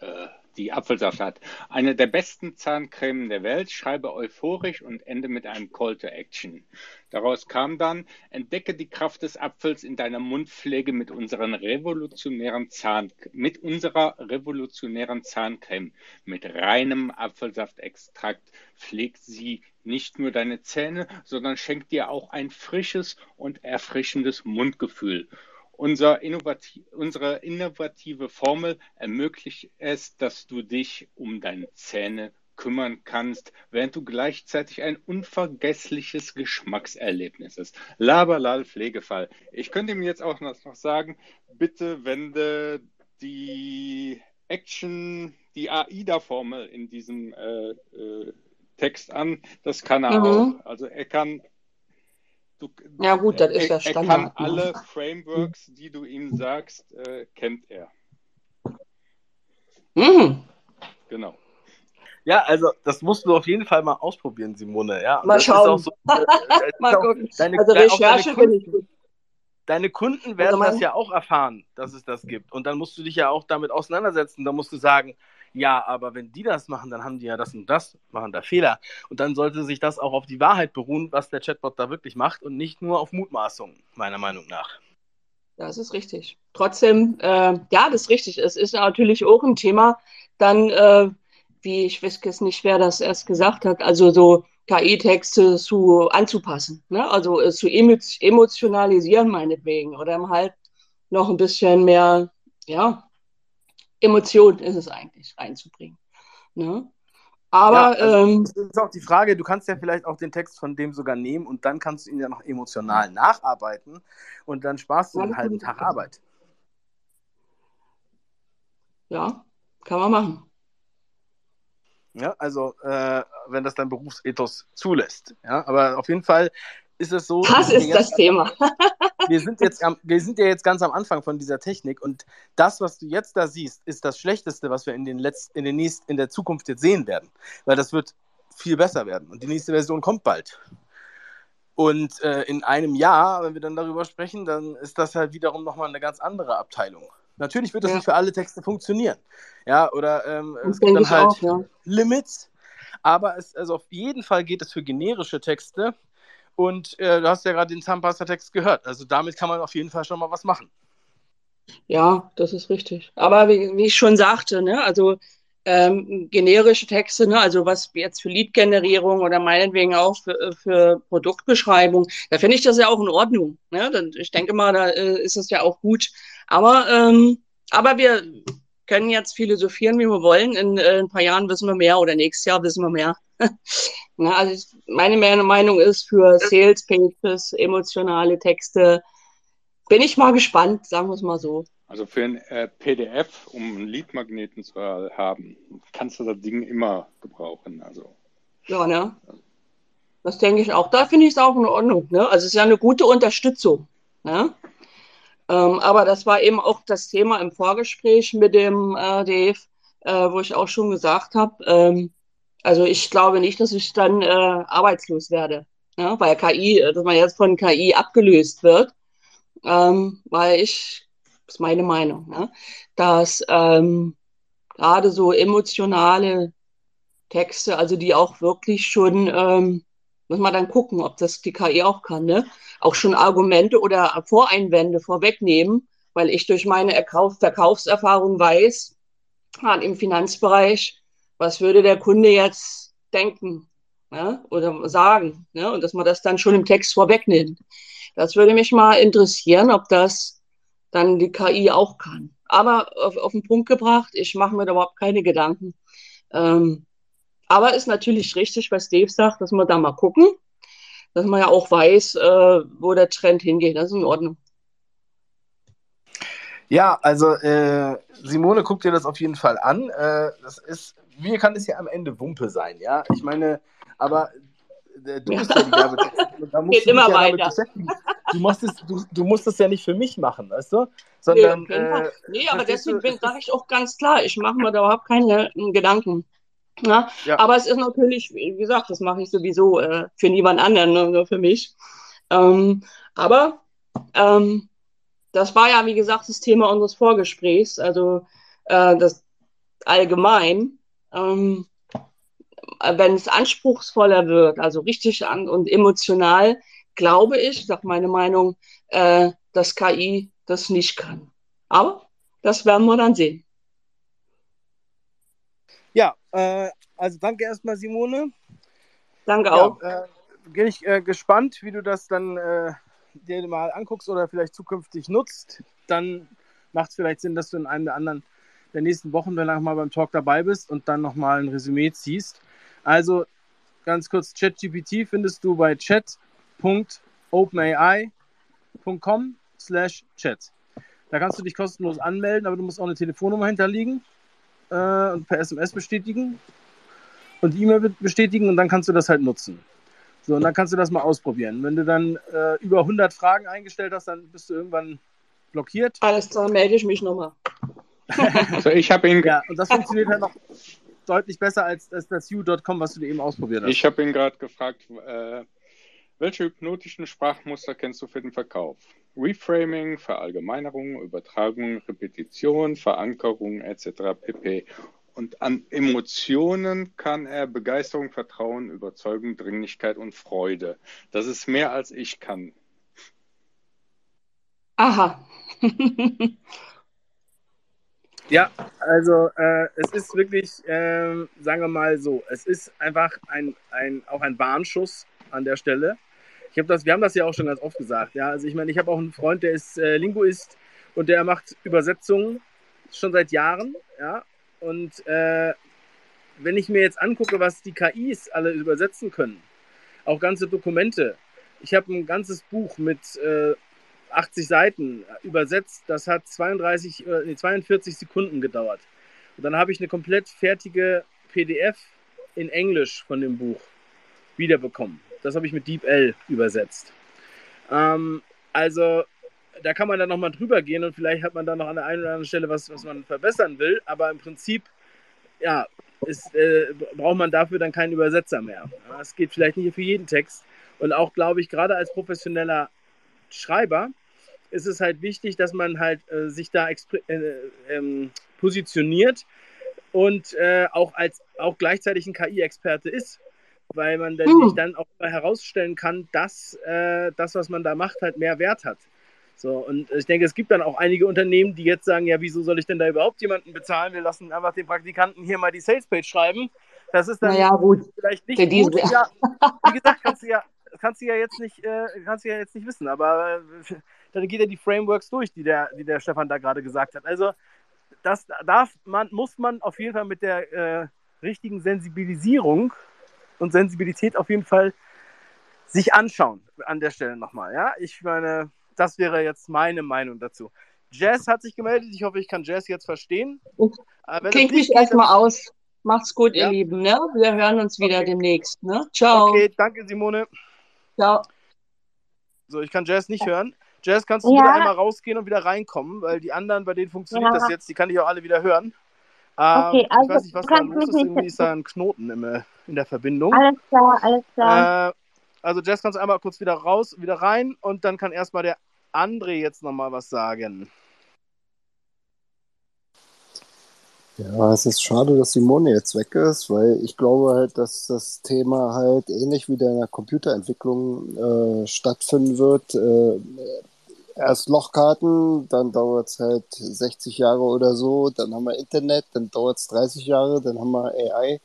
äh, die Apfelsaft hat. Eine der besten Zahncremen der Welt, schreibe euphorisch und ende mit einem Call to Action. Daraus kam dann, entdecke die Kraft des Apfels in deiner Mundpflege mit unseren revolutionären Zahn, mit unserer revolutionären Zahncreme. Mit reinem Apfelsaftextrakt pflegt sie nicht nur deine Zähne, sondern schenkt dir auch ein frisches und erfrischendes Mundgefühl. Unser innovativ, unsere innovative Formel ermöglicht es, dass du dich um deine Zähne kümmern kannst, während du gleichzeitig ein unvergessliches Geschmackserlebnis hast. Laberlal Pflegefall. Ich könnte ihm jetzt auch noch sagen, bitte wende die Action, die AIDA-Formel in diesem äh, äh, Text an. Das kann er mhm. auch. Also er kann Du, ja gut, das ist ja Standard. Er kann ne? alle Frameworks, die du ihm sagst, äh, kennt er. Mhm. Genau. Ja, also das musst du auf jeden Fall mal ausprobieren, Simone. Ja, mal schauen. So, äh, mal gucken. Deine, also Recherche finde ich gut. Deine Kunden werden also das ja auch erfahren, dass es das gibt. Und dann musst du dich ja auch damit auseinandersetzen. Da musst du sagen, ja, aber wenn die das machen, dann haben die ja das und das, machen da Fehler. Und dann sollte sich das auch auf die Wahrheit beruhen, was der Chatbot da wirklich macht und nicht nur auf Mutmaßungen, meiner Meinung nach. Das ist richtig. Trotzdem, äh, ja, das ist richtig. Es ist natürlich auch ein Thema, dann, äh, wie ich weiß jetzt nicht, wer das erst gesagt hat, also so KI-Texte zu anzupassen, ne? also äh, zu emotionalisieren meinetwegen oder halt noch ein bisschen mehr, ja, Emotion ist es eigentlich reinzubringen. Ne? Aber ja, also, ähm, das ist auch die Frage, du kannst ja vielleicht auch den Text von dem sogar nehmen und dann kannst du ihn ja noch emotional nacharbeiten und dann sparst du einen halben Tag Arbeit. Ja, kann man machen. Ja, also äh, wenn das dein Berufsethos zulässt. Ja, aber auf jeden Fall ist es so. Das ist das Thema. wir sind jetzt am, wir sind ja jetzt ganz am Anfang von dieser Technik und das, was du jetzt da siehst, ist das Schlechteste, was wir in den letzten, in den nächsten, in der Zukunft jetzt sehen werden, weil das wird viel besser werden und die nächste Version kommt bald. Und äh, in einem Jahr, wenn wir dann darüber sprechen, dann ist das halt wiederum nochmal eine ganz andere Abteilung. Natürlich wird das ja. nicht für alle Texte funktionieren. Ja, oder ähm, es gibt dann halt auch, ja. Limits. Aber es, also auf jeden Fall geht es für generische Texte. Und äh, du hast ja gerade den Zahnpasta-Text gehört. Also damit kann man auf jeden Fall schon mal was machen. Ja, das ist richtig. Aber wie, wie ich schon sagte, ne, also ähm, generische Texte, ne, also was jetzt für Lead-Generierung oder meinetwegen auch für, für Produktbeschreibung, da finde ich das ja auch in Ordnung. Ne? Ich denke mal, da äh, ist es ja auch gut. Aber, ähm, aber wir können jetzt philosophieren, wie wir wollen. In, äh, ein paar Jahren wissen wir mehr oder nächstes Jahr wissen wir mehr. Na, also ich, meine Meinung ist für Sales Pages, emotionale Texte, bin ich mal gespannt, sagen wir es mal so. Also für ein äh, PDF, um einen Leadmagneten zu haben, kannst du das Ding immer gebrauchen. Also. Ja, ne? Das denke ich auch. Da finde ich es auch in Ordnung. Ne? Also es ist ja eine gute Unterstützung. Ne? Ähm, aber das war eben auch das Thema im Vorgespräch mit dem äh, Dave, äh, wo ich auch schon gesagt habe, ähm, also ich glaube nicht, dass ich dann äh, arbeitslos werde, ja? weil KI, dass man jetzt von KI abgelöst wird, ähm, weil ich ist meine Meinung, ne? dass ähm, gerade so emotionale Texte, also die auch wirklich schon, ähm, muss man dann gucken, ob das die KI auch kann, ne? auch schon Argumente oder Voreinwände vorwegnehmen, weil ich durch meine Erkauf Verkaufserfahrung weiß, im Finanzbereich, was würde der Kunde jetzt denken ne? oder sagen, ne? und dass man das dann schon im Text vorwegnimmt. Das würde mich mal interessieren, ob das dann die KI auch kann. Aber auf, auf den Punkt gebracht, ich mache mir da überhaupt keine Gedanken. Ähm, aber ist natürlich richtig, was Dave sagt, dass wir da mal gucken, dass man ja auch weiß, äh, wo der Trend hingeht. Das ist in Ordnung. Ja, also äh, Simone guckt dir das auf jeden Fall an. Äh, das ist, mir kann es ja am Ende Wumpe sein, ja. Ich meine, aber äh, du bist ja die Werbetexterin. Da musst Geht du immer ja weiter. Du, machst es, du, du, musst es ja nicht für mich machen, weißt du? Sondern, nee, äh, nee aber deswegen sage ich auch ganz klar, ich mache mir da überhaupt keine Gedanken. Ja? ja? Aber es ist natürlich, wie gesagt, das mache ich sowieso äh, für niemand anderen, ne, nur für mich. Ähm, aber ähm, das war ja, wie gesagt, das Thema unseres Vorgesprächs, also äh, das allgemein. Ähm, wenn es anspruchsvoller wird, also richtig an und emotional, glaube ich, sag meine Meinung, äh, dass KI das nicht kann. Aber das werden wir dann sehen. Äh, also danke erstmal, Simone. Danke ja, auch. Äh, bin ich äh, gespannt, wie du das dann äh, dir mal anguckst oder vielleicht zukünftig nutzt. Dann macht es vielleicht Sinn, dass du in einem der anderen der nächsten Wochen dann mal beim Talk dabei bist und dann nochmal ein Resümee ziehst. Also ganz kurz, ChatGPT findest du bei chat.openai.com slash chat. Da kannst du dich kostenlos anmelden, aber du musst auch eine Telefonnummer hinterlegen äh, und per SMS bestätigen und E-Mail bestätigen und dann kannst du das halt nutzen. So, und dann kannst du das mal ausprobieren. Wenn du dann äh, über 100 Fragen eingestellt hast, dann bist du irgendwann blockiert. Alles klar, melde ich mich nochmal. also ich habe ihn. Ja, und das funktioniert halt noch deutlich besser als, als das U.com, was du eben ausprobiert hast. Ich habe ihn gerade gefragt, äh, welche hypnotischen Sprachmuster kennst du für den Verkauf? Reframing, Verallgemeinerung, Übertragung, Repetition, Verankerung etc. pp. Und an Emotionen kann er Begeisterung, Vertrauen, Überzeugung, Dringlichkeit und Freude. Das ist mehr als ich kann. Aha. ja, also äh, es ist wirklich, äh, sagen wir mal so, es ist einfach ein, ein, auch ein Warnschuss an der Stelle. Ich hab das, wir haben das ja auch schon ganz oft gesagt. Ja? Also ich meine, ich habe auch einen Freund, der ist äh, Linguist und der macht Übersetzungen schon seit Jahren. Ja? Und äh, wenn ich mir jetzt angucke, was die KIs alle übersetzen können, auch ganze Dokumente. Ich habe ein ganzes Buch mit äh, 80 Seiten übersetzt. Das hat 32, äh, nee, 42 Sekunden gedauert. Und dann habe ich eine komplett fertige PDF in Englisch von dem Buch wiederbekommen. Das habe ich mit DeepL übersetzt. Ähm, also da kann man dann nochmal drüber gehen und vielleicht hat man da noch an der einen oder anderen Stelle was, was man verbessern will. Aber im Prinzip, ja, ist, äh, braucht man dafür dann keinen Übersetzer mehr. Es geht vielleicht nicht für jeden Text. Und auch, glaube ich, gerade als professioneller Schreiber ist es halt wichtig, dass man halt äh, sich da äh, ähm, positioniert und äh, auch als auch gleichzeitig ein KI-Experte ist, weil man dann, hm. dann auch herausstellen kann, dass äh, das, was man da macht, halt mehr Wert hat. So, und ich denke, es gibt dann auch einige Unternehmen, die jetzt sagen, ja, wieso soll ich denn da überhaupt jemanden bezahlen? Wir lassen einfach den Praktikanten hier mal die Salespage schreiben. Das ist dann naja, gut. vielleicht nicht gut. Ja, wie gesagt, kannst du ja, kannst du ja jetzt nicht, äh, kannst du ja jetzt nicht wissen, aber äh, dann geht ja die Frameworks durch, die der, die der Stefan da gerade gesagt hat. Also das darf man, muss man auf jeden Fall mit der äh, richtigen Sensibilisierung und Sensibilität auf jeden Fall sich anschauen an der Stelle nochmal. Ja, ich meine, das wäre jetzt meine Meinung dazu. Jazz hat sich gemeldet. Ich hoffe, ich kann Jazz jetzt verstehen. Äh, Klingt mich erstmal aus. Macht's gut, ja. ihr Lieben. Ne? Wir hören uns wieder okay. demnächst. Ne? Ciao. Okay, danke, Simone. Ciao. So, ich kann Jazz nicht hören. Jazz, kannst du ja. wieder einmal rausgehen und wieder reinkommen, weil die anderen, bei denen funktioniert ja. das jetzt, die kann ich auch alle wieder hören. Ähm, okay, also ich weiß nicht, was da los ist. Irgendwie ist da ein Knoten im, äh, in der Verbindung. Alles klar, alles klar. Äh, also Jess, kannst du einmal kurz wieder raus, wieder rein und dann kann erstmal der André jetzt nochmal was sagen. Ja, es ist schade, dass Simone jetzt weg ist, weil ich glaube halt, dass das Thema halt ähnlich wie der Computerentwicklung äh, stattfinden wird. Äh, erst Lochkarten, dann dauert es halt 60 Jahre oder so, dann haben wir Internet, dann dauert es 30 Jahre, dann haben wir AI.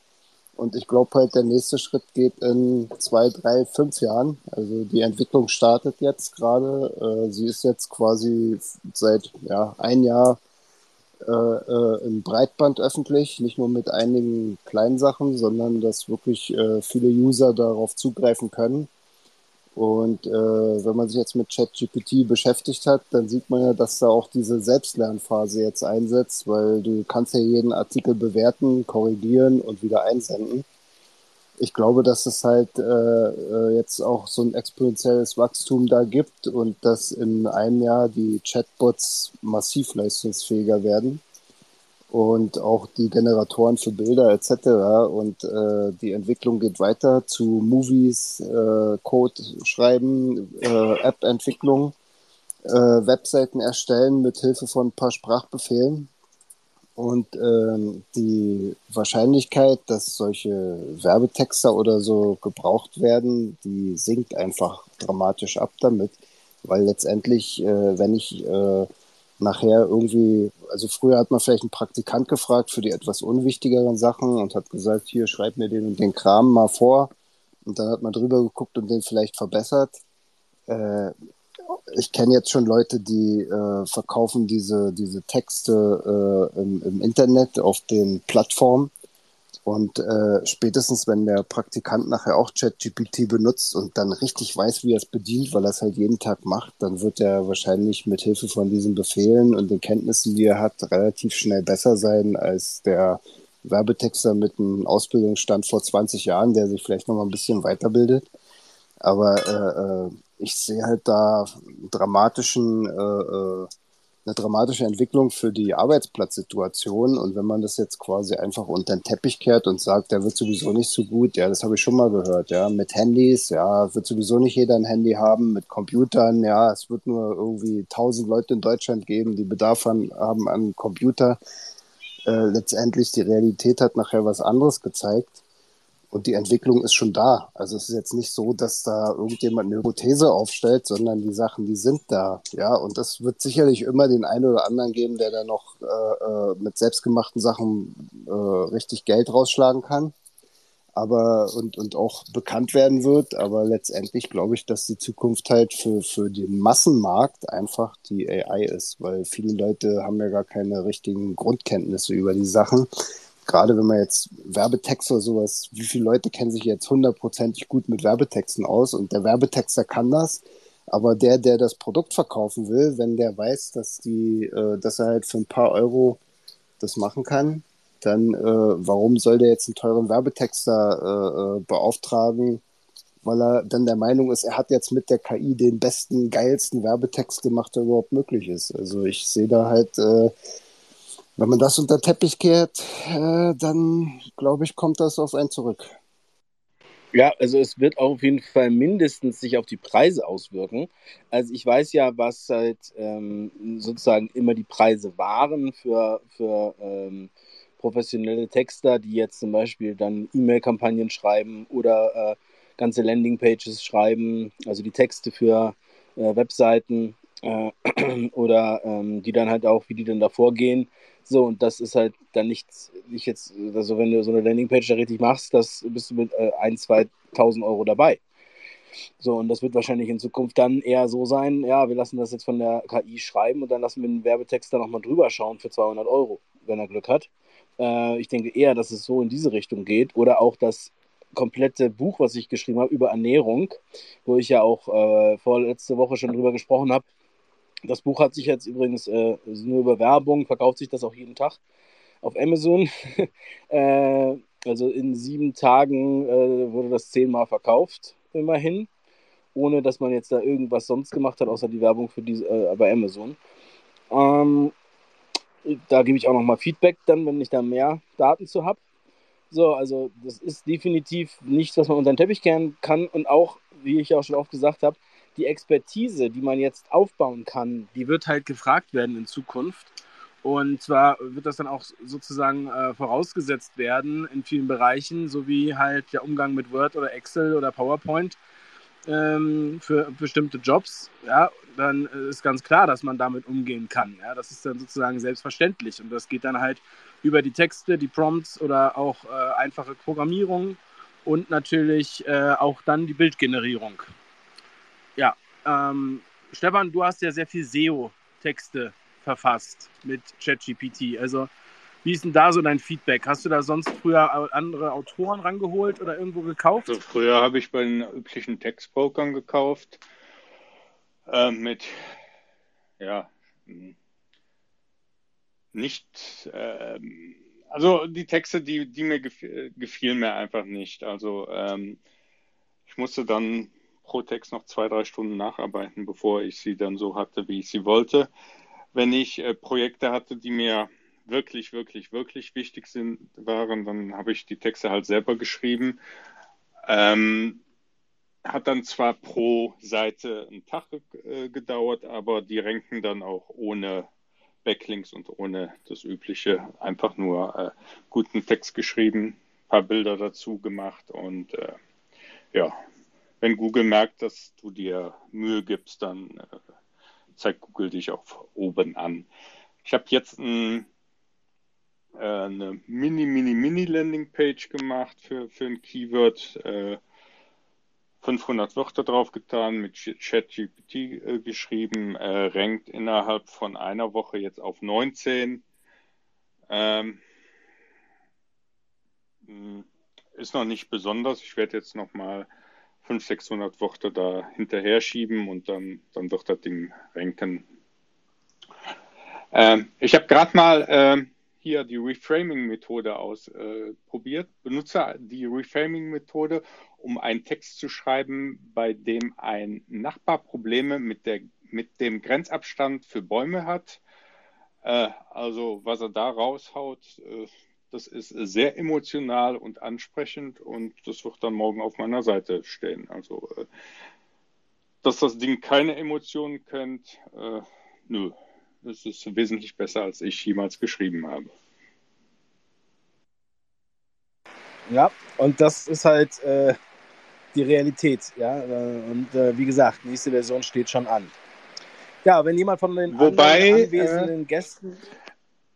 Und ich glaube halt, der nächste Schritt geht in zwei, drei, fünf Jahren. Also die Entwicklung startet jetzt gerade. Äh, sie ist jetzt quasi seit ja, ein Jahr äh, äh, im Breitband öffentlich, nicht nur mit einigen kleinen Sachen, sondern dass wirklich äh, viele User darauf zugreifen können. Und äh, wenn man sich jetzt mit ChatGPT beschäftigt hat, dann sieht man ja, dass da auch diese Selbstlernphase jetzt einsetzt, weil du kannst ja jeden Artikel bewerten, korrigieren und wieder einsenden. Ich glaube, dass es halt äh, äh jetzt auch so ein exponentielles Wachstum da gibt und dass in einem Jahr die Chatbots massiv leistungsfähiger werden und auch die Generatoren für Bilder etc. Und äh, die Entwicklung geht weiter zu Movies, äh, Code schreiben, äh, App-Entwicklung, äh, Webseiten erstellen mit Hilfe von ein paar Sprachbefehlen. Und ähm, die Wahrscheinlichkeit, dass solche Werbetexter oder so gebraucht werden, die sinkt einfach dramatisch ab damit, weil letztendlich, äh, wenn ich äh, nachher irgendwie, also früher hat man vielleicht einen Praktikant gefragt für die etwas unwichtigeren Sachen und hat gesagt, hier schreib mir den und den Kram mal vor. Und dann hat man drüber geguckt und den vielleicht verbessert. Äh, ich kenne jetzt schon Leute, die äh, verkaufen diese, diese Texte äh, im, im Internet auf den Plattformen und äh, spätestens, wenn der Praktikant nachher auch ChatGPT benutzt und dann richtig weiß, wie er es bedient, weil er es halt jeden Tag macht, dann wird er wahrscheinlich mit Hilfe von diesen Befehlen und den Kenntnissen, die er hat, relativ schnell besser sein als der Werbetexter mit einem Ausbildungsstand vor 20 Jahren, der sich vielleicht noch mal ein bisschen weiterbildet. Aber äh, äh, ich sehe halt da dramatischen äh, äh, eine dramatische Entwicklung für die Arbeitsplatzsituation. Und wenn man das jetzt quasi einfach unter den Teppich kehrt und sagt, der wird sowieso nicht so gut, ja, das habe ich schon mal gehört, ja, mit Handys, ja, wird sowieso nicht jeder ein Handy haben, mit Computern, ja, es wird nur irgendwie tausend Leute in Deutschland geben, die Bedarf an, haben an Computer. Äh, letztendlich die Realität hat nachher was anderes gezeigt. Und die Entwicklung ist schon da. Also es ist jetzt nicht so, dass da irgendjemand eine Hypothese aufstellt, sondern die Sachen, die sind da. Ja, und es wird sicherlich immer den einen oder anderen geben, der da noch äh, äh mit selbstgemachten Sachen äh, richtig Geld rausschlagen kann. Aber und, und auch bekannt werden wird. Aber letztendlich glaube ich, dass die Zukunft halt für, für den Massenmarkt einfach die AI ist, weil viele Leute haben ja gar keine richtigen Grundkenntnisse über die Sachen gerade wenn man jetzt Werbetexte oder sowas, wie viele Leute kennen sich jetzt hundertprozentig gut mit Werbetexten aus und der Werbetexter kann das, aber der, der das Produkt verkaufen will, wenn der weiß, dass die, äh, dass er halt für ein paar Euro das machen kann, dann äh, warum soll der jetzt einen teuren Werbetexter äh, äh beauftragen, weil er dann der Meinung ist, er hat jetzt mit der KI den besten, geilsten Werbetext gemacht, der überhaupt möglich ist. Also ich sehe da halt äh, wenn man das unter Teppich kehrt, äh, dann glaube ich, kommt das auf einen zurück. Ja, also es wird auf jeden Fall mindestens sich auf die Preise auswirken. Also ich weiß ja, was halt ähm, sozusagen immer die Preise waren für, für ähm, professionelle Texter, die jetzt zum Beispiel dann E-Mail-Kampagnen schreiben oder äh, ganze Landingpages schreiben, also die Texte für äh, Webseiten äh, oder ähm, die dann halt auch, wie die dann da vorgehen. So, und das ist halt dann nichts, nicht jetzt, also wenn du so eine Landingpage da richtig machst, das bist du mit äh, 1.000, 2.000 Euro dabei. So, und das wird wahrscheinlich in Zukunft dann eher so sein, ja, wir lassen das jetzt von der KI schreiben und dann lassen wir den Werbetext da nochmal drüber schauen für 200 Euro, wenn er Glück hat. Äh, ich denke eher, dass es so in diese Richtung geht oder auch das komplette Buch, was ich geschrieben habe über Ernährung, wo ich ja auch äh, vorletzte Woche schon drüber gesprochen habe, das Buch hat sich jetzt übrigens äh, nur über Werbung, verkauft sich das auch jeden Tag auf Amazon. äh, also in sieben Tagen äh, wurde das zehnmal verkauft, immerhin. Ohne dass man jetzt da irgendwas sonst gemacht hat, außer die Werbung für diese, äh, bei Amazon. Ähm, da gebe ich auch nochmal Feedback dann, wenn ich da mehr Daten zu habe. So, also das ist definitiv nichts, was man unter den Teppich kehren kann. Und auch, wie ich auch schon oft gesagt habe, die Expertise, die man jetzt aufbauen kann, die wird halt gefragt werden in Zukunft. Und zwar wird das dann auch sozusagen äh, vorausgesetzt werden in vielen Bereichen, sowie halt der Umgang mit Word oder Excel oder PowerPoint ähm, für bestimmte Jobs. Ja, dann ist ganz klar, dass man damit umgehen kann. Ja, das ist dann sozusagen selbstverständlich. Und das geht dann halt über die Texte, die Prompts oder auch äh, einfache Programmierung und natürlich äh, auch dann die Bildgenerierung. Ähm, Stefan, du hast ja sehr viel SEO-Texte verfasst mit ChatGPT. Also, wie ist denn da so dein Feedback? Hast du da sonst früher andere Autoren rangeholt oder irgendwo gekauft? Also früher habe ich bei den üblichen Textbrokern gekauft. Äh, mit, ja, nicht, äh, also die Texte, die, die mir gefielen mir einfach nicht. Also, ähm, ich musste dann pro Text noch zwei, drei Stunden nacharbeiten, bevor ich sie dann so hatte, wie ich sie wollte. Wenn ich äh, Projekte hatte, die mir wirklich, wirklich, wirklich wichtig sind, waren, dann habe ich die Texte halt selber geschrieben. Ähm, hat dann zwar pro Seite einen Tag äh, gedauert, aber die ranken dann auch ohne Backlinks und ohne das Übliche. Einfach nur äh, guten Text geschrieben, paar Bilder dazu gemacht und äh, ja, wenn Google merkt, dass du dir Mühe gibst, dann äh, zeigt Google dich auch oben an. Ich habe jetzt ein, äh, eine Mini, Mini, Mini Landingpage gemacht für, für ein Keyword. Äh, 500 Wörter draufgetan, mit ChatGPT äh, geschrieben, äh, rankt innerhalb von einer Woche jetzt auf 19. Ähm, hm, ist noch nicht besonders. Ich werde jetzt noch mal 500, 600 Worte da hinterher schieben und dann, dann wird das Ding ranken. Ähm, ich habe gerade mal ähm, hier die Reframing-Methode ausprobiert. Äh, Benutze die Reframing-Methode, um einen Text zu schreiben, bei dem ein Nachbar Probleme mit, der, mit dem Grenzabstand für Bäume hat. Äh, also was er da raushaut, äh, das ist sehr emotional und ansprechend und das wird dann morgen auf meiner Seite stehen. Also, äh, dass das Ding keine Emotionen kennt, äh, nö. Das ist wesentlich besser, als ich jemals geschrieben habe. Ja, und das ist halt äh, die Realität. Ja? Äh, und äh, wie gesagt, nächste Version steht schon an. Ja, wenn jemand von den Wobei, anwesenden äh, Gästen.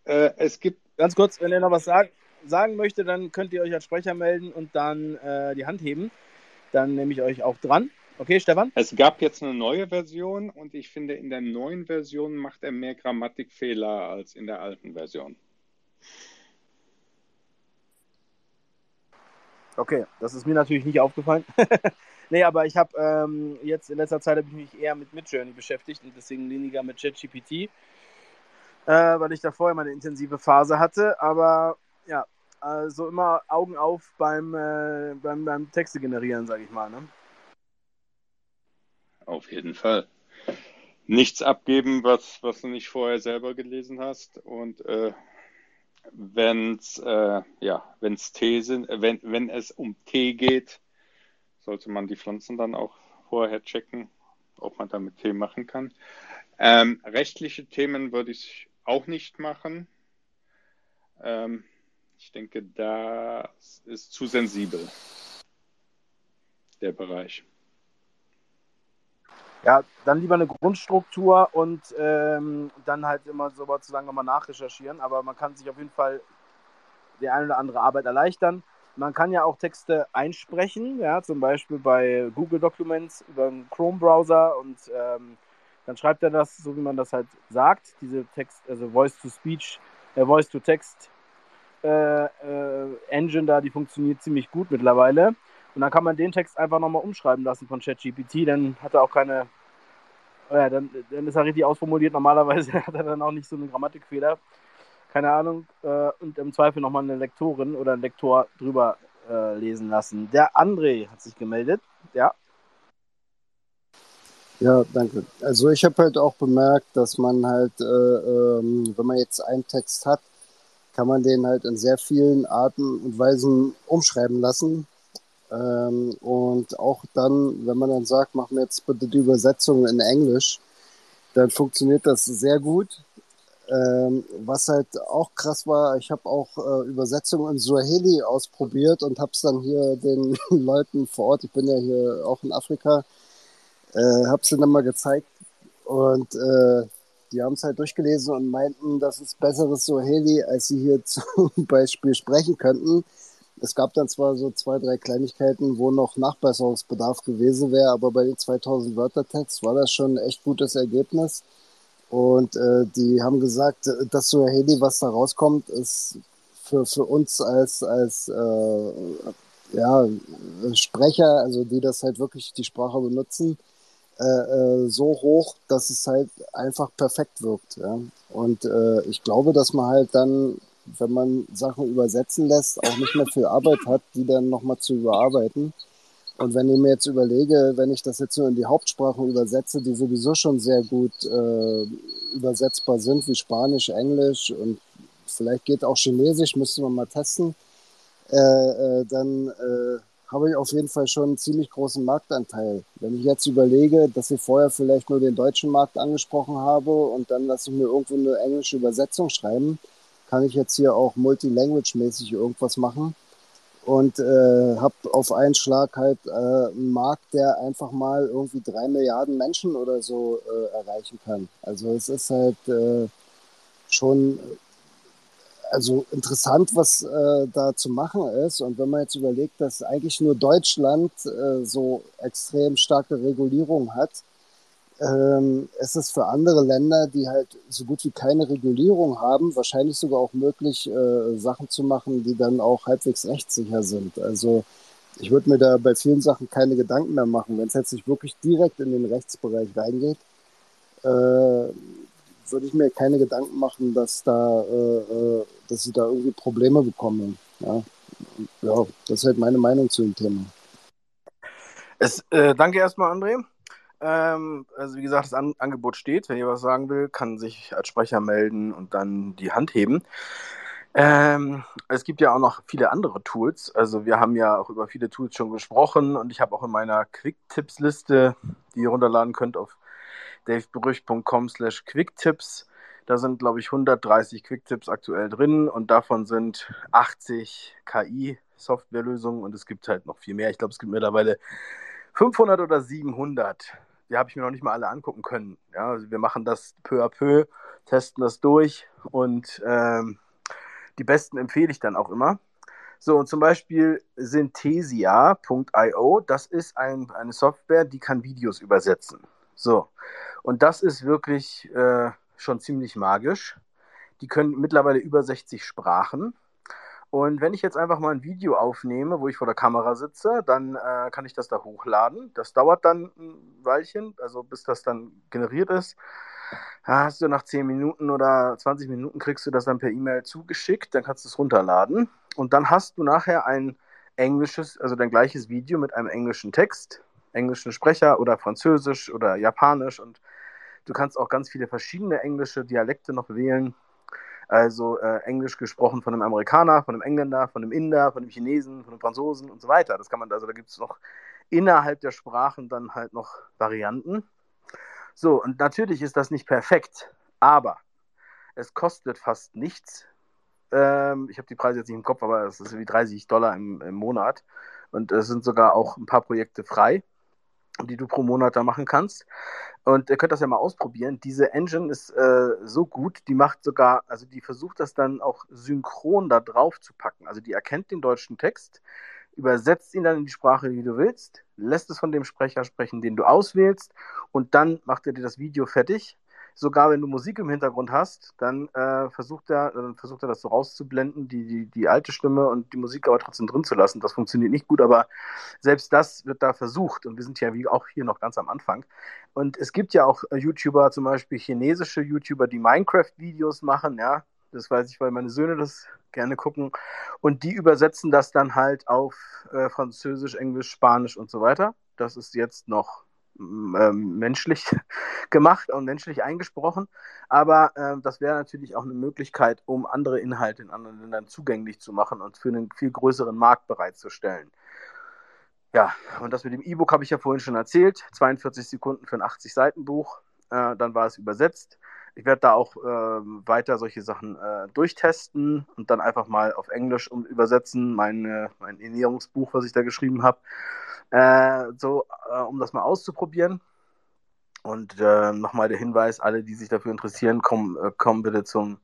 Es gibt. Ganz kurz, wenn ihr noch was sagen, sagen möchte, dann könnt ihr euch als Sprecher melden und dann äh, die Hand heben. Dann nehme ich euch auch dran. Okay, Stefan? Es gab jetzt eine neue Version und ich finde, in der neuen Version macht er mehr Grammatikfehler als in der alten Version. Okay, das ist mir natürlich nicht aufgefallen. nee, aber ich habe ähm, jetzt in letzter Zeit ich mich eher mit Midjourney beschäftigt und deswegen weniger mit ChatGPT, äh, weil ich da vorher mal eine intensive Phase hatte. Aber ja, also immer Augen auf beim, äh, beim, beim Texte generieren, sage ich mal. Ne? Auf jeden Fall. Nichts abgeben, was, was du nicht vorher selber gelesen hast und äh, wenn es äh, ja, wenn's Tee sind, äh, wenn, wenn es um Tee geht, sollte man die Pflanzen dann auch vorher checken, ob man damit Tee machen kann. Ähm, rechtliche Themen würde ich auch nicht machen. Ähm, ich denke, das ist zu sensibel, der Bereich. Ja, dann lieber eine Grundstruktur und ähm, dann halt immer so sozusagen nochmal nachrecherchieren. Aber man kann sich auf jeden Fall die eine oder andere Arbeit erleichtern. Man kann ja auch Texte einsprechen, ja, zum Beispiel bei Google Documents über einen Chrome-Browser und ähm, dann schreibt er das, so wie man das halt sagt, diese Text, also Voice-to-Speech, äh, Voice-to-Text äh, äh, Engine da, die funktioniert ziemlich gut mittlerweile. Und dann kann man den Text einfach nochmal umschreiben lassen von ChatGPT, dann hat er auch keine, ja, dann, dann ist er richtig ausformuliert. Normalerweise hat er dann auch nicht so einen Grammatikfehler. Keine Ahnung. Äh, und im Zweifel nochmal eine Lektorin oder einen Lektor drüber äh, lesen lassen. Der André hat sich gemeldet. Ja. Ja, danke. Also ich habe halt auch bemerkt, dass man halt, äh, ähm, wenn man jetzt einen Text hat, kann man den halt in sehr vielen Arten und Weisen umschreiben lassen. Ähm, und auch dann, wenn man dann sagt, mach mir jetzt bitte die Übersetzung in Englisch, dann funktioniert das sehr gut. Ähm, was halt auch krass war, ich habe auch äh, Übersetzungen in Swahili ausprobiert und habe es dann hier den Leuten vor Ort, ich bin ja hier auch in Afrika, äh, habe es dann mal gezeigt und äh, die haben es halt durchgelesen und meinten, das ist besseres Swahili, als sie hier zum Beispiel sprechen könnten. Es gab dann zwar so zwei, drei Kleinigkeiten, wo noch Nachbesserungsbedarf gewesen wäre, aber bei den 2000 Wörter Text war das schon ein echt gutes Ergebnis. Und äh, die haben gesagt, das Swahili, was da rauskommt, ist für, für uns als, als äh, ja, Sprecher, also die das halt wirklich die Sprache benutzen, äh, äh, so hoch, dass es halt einfach perfekt wirkt. Ja? Und äh, ich glaube, dass man halt dann wenn man Sachen übersetzen lässt, auch nicht mehr viel Arbeit hat, die dann nochmal zu überarbeiten. Und wenn ich mir jetzt überlege, wenn ich das jetzt nur in die Hauptsprachen übersetze, die sowieso schon sehr gut äh, übersetzbar sind, wie Spanisch, Englisch und vielleicht geht auch Chinesisch, müsste man mal testen, äh, äh, dann äh, habe ich auf jeden Fall schon einen ziemlich großen Marktanteil. Wenn ich jetzt überlege, dass ich vorher vielleicht nur den deutschen Markt angesprochen habe und dann lasse ich mir irgendwo eine englische Übersetzung schreiben, kann ich jetzt hier auch multilanguage-mäßig irgendwas machen und äh, habe auf einen Schlag halt äh, einen Markt, der einfach mal irgendwie drei Milliarden Menschen oder so äh, erreichen kann. Also es ist halt äh, schon also interessant, was äh, da zu machen ist. Und wenn man jetzt überlegt, dass eigentlich nur Deutschland äh, so extrem starke Regulierung hat, ähm, es ist für andere Länder, die halt so gut wie keine Regulierung haben, wahrscheinlich sogar auch möglich, äh, Sachen zu machen, die dann auch halbwegs rechtssicher sind. Also ich würde mir da bei vielen Sachen keine Gedanken mehr machen. Wenn es jetzt nicht wirklich direkt in den Rechtsbereich reingeht, äh, würde ich mir keine Gedanken machen, dass da, äh, äh dass sie da irgendwie Probleme bekommen. Ja, ja das ist halt meine Meinung zu dem Thema. Es, äh, danke erstmal, André. Ähm, also wie gesagt, das An Angebot steht. Wenn ihr was sagen will, kann sich als Sprecher melden und dann die Hand heben. Ähm, es gibt ja auch noch viele andere Tools. Also wir haben ja auch über viele Tools schon gesprochen und ich habe auch in meiner Quick-Tipps-Liste, die ihr runterladen könnt auf davebrüch.com slash Quicktips. Da sind, glaube ich, 130 Quicktips aktuell drin und davon sind 80 KI Softwarelösungen und es gibt halt noch viel mehr. Ich glaube, es gibt mittlerweile 500 oder 700. Die habe ich mir noch nicht mal alle angucken können. Ja, also wir machen das peu à peu, testen das durch und ähm, die besten empfehle ich dann auch immer. So, und zum Beispiel Synthesia.io, das ist ein, eine Software, die kann Videos übersetzen. So, und das ist wirklich äh, schon ziemlich magisch. Die können mittlerweile über 60 Sprachen. Und wenn ich jetzt einfach mal ein Video aufnehme, wo ich vor der Kamera sitze, dann äh, kann ich das da hochladen. Das dauert dann ein Weilchen, also bis das dann generiert ist hast du nach 10 Minuten oder 20 Minuten kriegst du das dann per E-Mail zugeschickt, dann kannst du es runterladen und dann hast du nachher ein englisches, also dein gleiches Video mit einem englischen Text, englischen Sprecher oder Französisch oder Japanisch und du kannst auch ganz viele verschiedene englische Dialekte noch wählen. Also äh, Englisch gesprochen von einem Amerikaner, von einem Engländer, von einem Inder, von einem Chinesen, von einem Franzosen und so weiter. Das kann man, also da gibt es noch innerhalb der Sprachen dann halt noch Varianten. So, und natürlich ist das nicht perfekt, aber es kostet fast nichts. Ähm, ich habe die Preise jetzt nicht im Kopf, aber es ist wie 30 Dollar im, im Monat. Und es sind sogar auch ein paar Projekte frei, die du pro Monat da machen kannst. Und ihr könnt das ja mal ausprobieren. Diese Engine ist äh, so gut, die macht sogar, also die versucht das dann auch synchron da drauf zu packen. Also die erkennt den deutschen Text, übersetzt ihn dann in die Sprache, die du willst, lässt es von dem Sprecher sprechen, den du auswählst, und dann macht er dir das Video fertig. Sogar wenn du Musik im Hintergrund hast, dann äh, versucht er, dann versucht er das so rauszublenden, die, die, die alte Stimme und die Musik aber trotzdem drin zu lassen. Das funktioniert nicht gut, aber selbst das wird da versucht. Und wir sind ja wie auch hier noch ganz am Anfang. Und es gibt ja auch YouTuber, zum Beispiel chinesische YouTuber, die Minecraft-Videos machen, ja. Das weiß ich, weil meine Söhne das gerne gucken. Und die übersetzen das dann halt auf äh, Französisch, Englisch, Spanisch und so weiter. Das ist jetzt noch ähm, menschlich gemacht und menschlich eingesprochen. Aber äh, das wäre natürlich auch eine Möglichkeit, um andere Inhalte in anderen Ländern zugänglich zu machen und für einen viel größeren Markt bereitzustellen. Ja, und das mit dem E-Book habe ich ja vorhin schon erzählt. 42 Sekunden für ein 80-Seiten-Buch. Äh, dann war es übersetzt. Ich werde da auch äh, weiter solche Sachen äh, durchtesten und dann einfach mal auf Englisch um, übersetzen, meine, mein Ernährungsbuch, was ich da geschrieben habe, äh, so, äh, um das mal auszuprobieren. Und äh, nochmal der Hinweis, alle, die sich dafür interessieren, kommen, äh, kommen bitte zum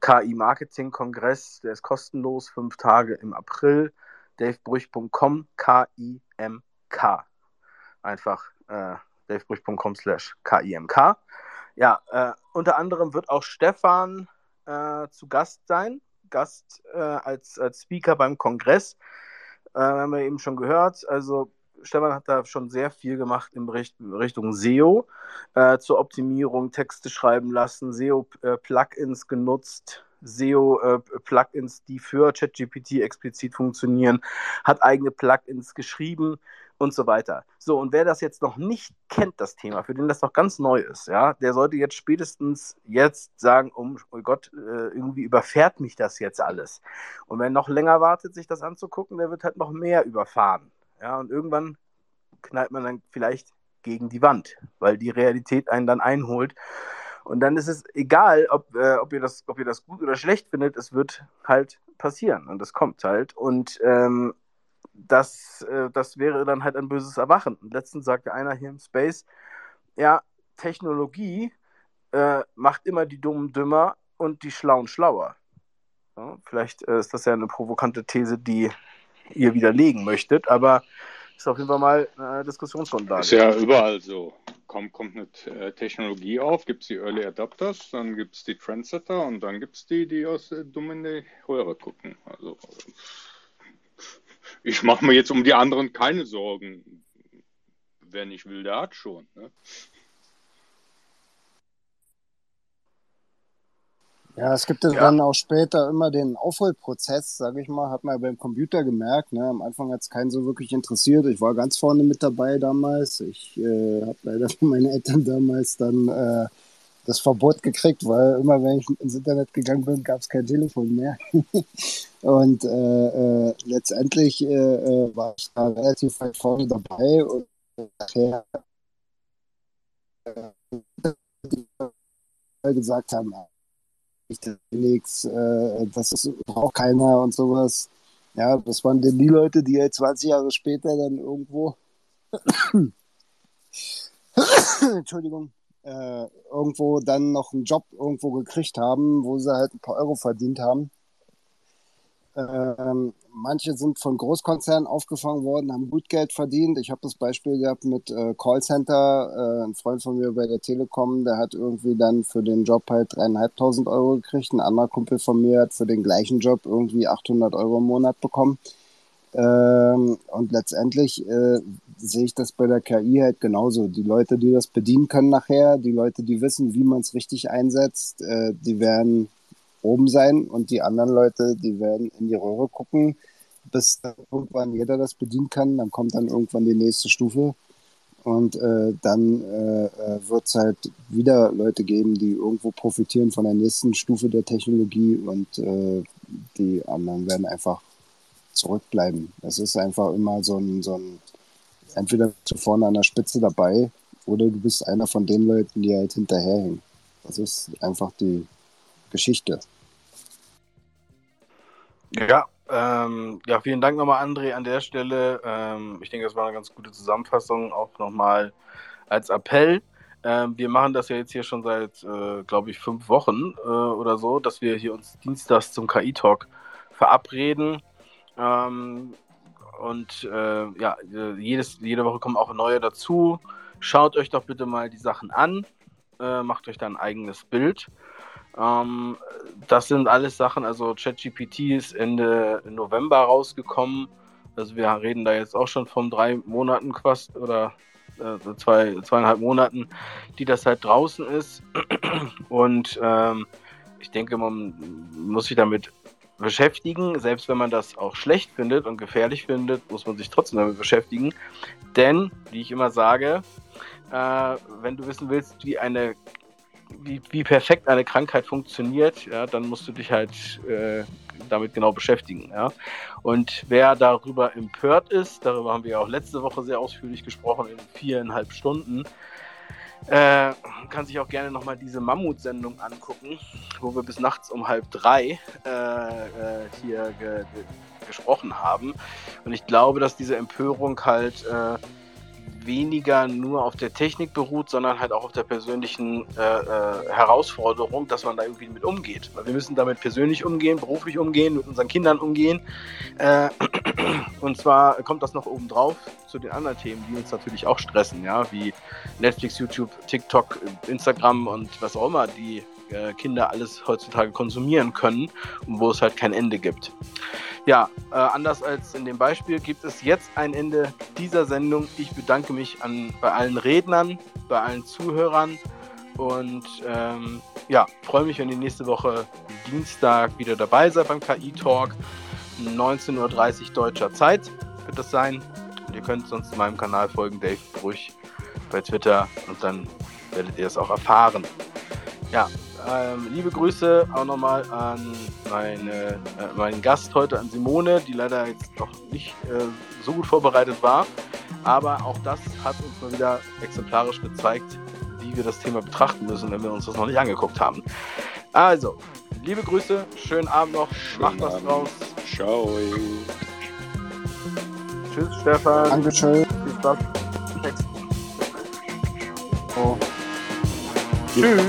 KI Marketing Kongress. Der ist kostenlos, fünf Tage im April. davebrüch.com, K-I-M-K. Einfach davebrüch.com slash K-I-M-K. Ja, äh, unter anderem wird auch Stefan äh, zu Gast sein, Gast äh, als, als Speaker beim Kongress. Äh, haben wir eben schon gehört. Also Stefan hat da schon sehr viel gemacht in Richtung SEO, äh, zur Optimierung, Texte schreiben lassen, SEO-Plugins äh, genutzt, SEO-Plugins, die für ChatGPT explizit funktionieren, hat eigene Plugins geschrieben und so weiter. So, und wer das jetzt noch nicht kennt, das Thema, für den das noch ganz neu ist, ja, der sollte jetzt spätestens jetzt sagen, oh, oh Gott, äh, irgendwie überfährt mich das jetzt alles. Und wer noch länger wartet, sich das anzugucken, der wird halt noch mehr überfahren. Ja, und irgendwann knallt man dann vielleicht gegen die Wand, weil die Realität einen dann einholt. Und dann ist es egal, ob, äh, ob, ihr das, ob ihr das gut oder schlecht findet, es wird halt passieren und es kommt halt. Und ähm, das, äh, das wäre dann halt ein böses Erwachen. Letztens sagte einer hier im Space, ja, Technologie äh, macht immer die Dummen dümmer und die Schlauen schlauer. Ja, vielleicht äh, ist das ja eine provokante These, die ihr widerlegen möchtet, aber ist auf jeden Fall mal eine Diskussionsgrundlage. Ist ja überall so. Kommt, kommt eine äh, Technologie auf, gibt es die Early Adapters, dann gibt es die Trendsetter und dann gibt es die, die aus äh, dumm in die Röhre gucken. Also ich mache mir jetzt um die anderen keine Sorgen. Wer nicht will, der hat schon. Ne? Ja, es gibt ja. dann auch später immer den Aufholprozess, sage ich mal, hat man ja beim Computer gemerkt. Ne? Am Anfang hat es keinen so wirklich interessiert. Ich war ganz vorne mit dabei damals. Ich äh, habe leider von meinen Eltern damals dann äh, das Verbot gekriegt, weil immer wenn ich ins Internet gegangen bin, gab es kein Telefon mehr. und äh, äh, letztendlich äh, äh, war ich da relativ weit vorne dabei und nachher äh, gesagt haben, ich nichts, äh, das braucht keiner und sowas. Ja, das waren denn die Leute, die halt 20 Jahre später dann irgendwo, Entschuldigung, äh, irgendwo dann noch einen Job irgendwo gekriegt haben, wo sie halt ein paar Euro verdient haben. Ähm, manche sind von Großkonzernen aufgefangen worden, haben gut Geld verdient. Ich habe das Beispiel gehabt mit äh, Callcenter. Äh, ein Freund von mir bei der Telekom, der hat irgendwie dann für den Job halt dreieinhalbtausend Euro gekriegt. Ein anderer Kumpel von mir hat für den gleichen Job irgendwie 800 Euro im Monat bekommen. Ähm, und letztendlich äh, sehe ich das bei der KI halt genauso. Die Leute, die das bedienen können nachher, die Leute, die wissen, wie man es richtig einsetzt, äh, die werden oben sein und die anderen Leute, die werden in die Röhre gucken, bis irgendwann jeder das bedienen kann. Dann kommt dann irgendwann die nächste Stufe. Und äh, dann äh, äh wird es halt wieder Leute geben, die irgendwo profitieren von der nächsten Stufe der Technologie und äh, die anderen werden einfach zurückbleiben. Es ist einfach immer so ein, so ein, entweder zu vorne an der Spitze dabei oder du bist einer von den Leuten, die halt hinterherhängen. Das ist einfach die Geschichte. Ja, ähm, ja, vielen Dank nochmal, André, an der Stelle. Ähm, ich denke, das war eine ganz gute Zusammenfassung, auch nochmal als Appell. Ähm, wir machen das ja jetzt hier schon seit, äh, glaube ich, fünf Wochen äh, oder so, dass wir hier uns dienstags zum KI-Talk verabreden. Ähm, und äh, ja, jedes, jede Woche kommen auch neue dazu. Schaut euch doch bitte mal die Sachen an, äh, macht euch da ein eigenes Bild. Ähm, das sind alles Sachen, also ChatGPT ist Ende November rausgekommen. Also wir reden da jetzt auch schon von drei Monaten fast oder äh, zwei, zweieinhalb Monaten, die das halt draußen ist. Und ähm, ich denke, man muss sich damit beschäftigen. Selbst wenn man das auch schlecht findet und gefährlich findet, muss man sich trotzdem damit beschäftigen. Denn, wie ich immer sage, äh, wenn du wissen willst, wie eine wie, wie perfekt eine Krankheit funktioniert, ja, dann musst du dich halt äh, damit genau beschäftigen. Ja. Und wer darüber empört ist, darüber haben wir ja auch letzte Woche sehr ausführlich gesprochen, in viereinhalb Stunden, äh, kann sich auch gerne nochmal diese Mammut-Sendung angucken, wo wir bis nachts um halb drei äh, äh, hier ge ge gesprochen haben. Und ich glaube, dass diese Empörung halt äh, weniger nur auf der Technik beruht, sondern halt auch auf der persönlichen äh, äh, Herausforderung, dass man da irgendwie mit umgeht. Weil wir müssen damit persönlich umgehen, beruflich umgehen, mit unseren Kindern umgehen. Äh, und zwar kommt das noch oben drauf zu den anderen Themen, die uns natürlich auch stressen, ja, wie Netflix, YouTube, TikTok, Instagram und was auch immer die äh, Kinder alles heutzutage konsumieren können und wo es halt kein Ende gibt. Ja, äh, anders als in dem Beispiel gibt es jetzt ein Ende dieser Sendung. Ich bedanke mich an, bei allen Rednern, bei allen Zuhörern und ähm, ja, freue mich, wenn ihr nächste Woche Dienstag wieder dabei seid beim KI-Talk. 19.30 Uhr deutscher Zeit wird das sein. Und ihr könnt sonst meinem Kanal folgen, Dave Brüch, bei Twitter und dann werdet ihr es auch erfahren. Ja, ähm, liebe Grüße auch nochmal an meine, äh, meinen Gast heute, an Simone, die leider jetzt noch nicht äh, so gut vorbereitet war. Aber auch das hat uns mal wieder exemplarisch gezeigt, wie wir das Thema betrachten müssen, wenn wir uns das noch nicht angeguckt haben. Also, liebe Grüße, schönen Abend noch, schönen macht was Abend. draus. Ciao. Tschüss, Stefan. Dankeschön. Viel Spaß. Oh. Tschüss.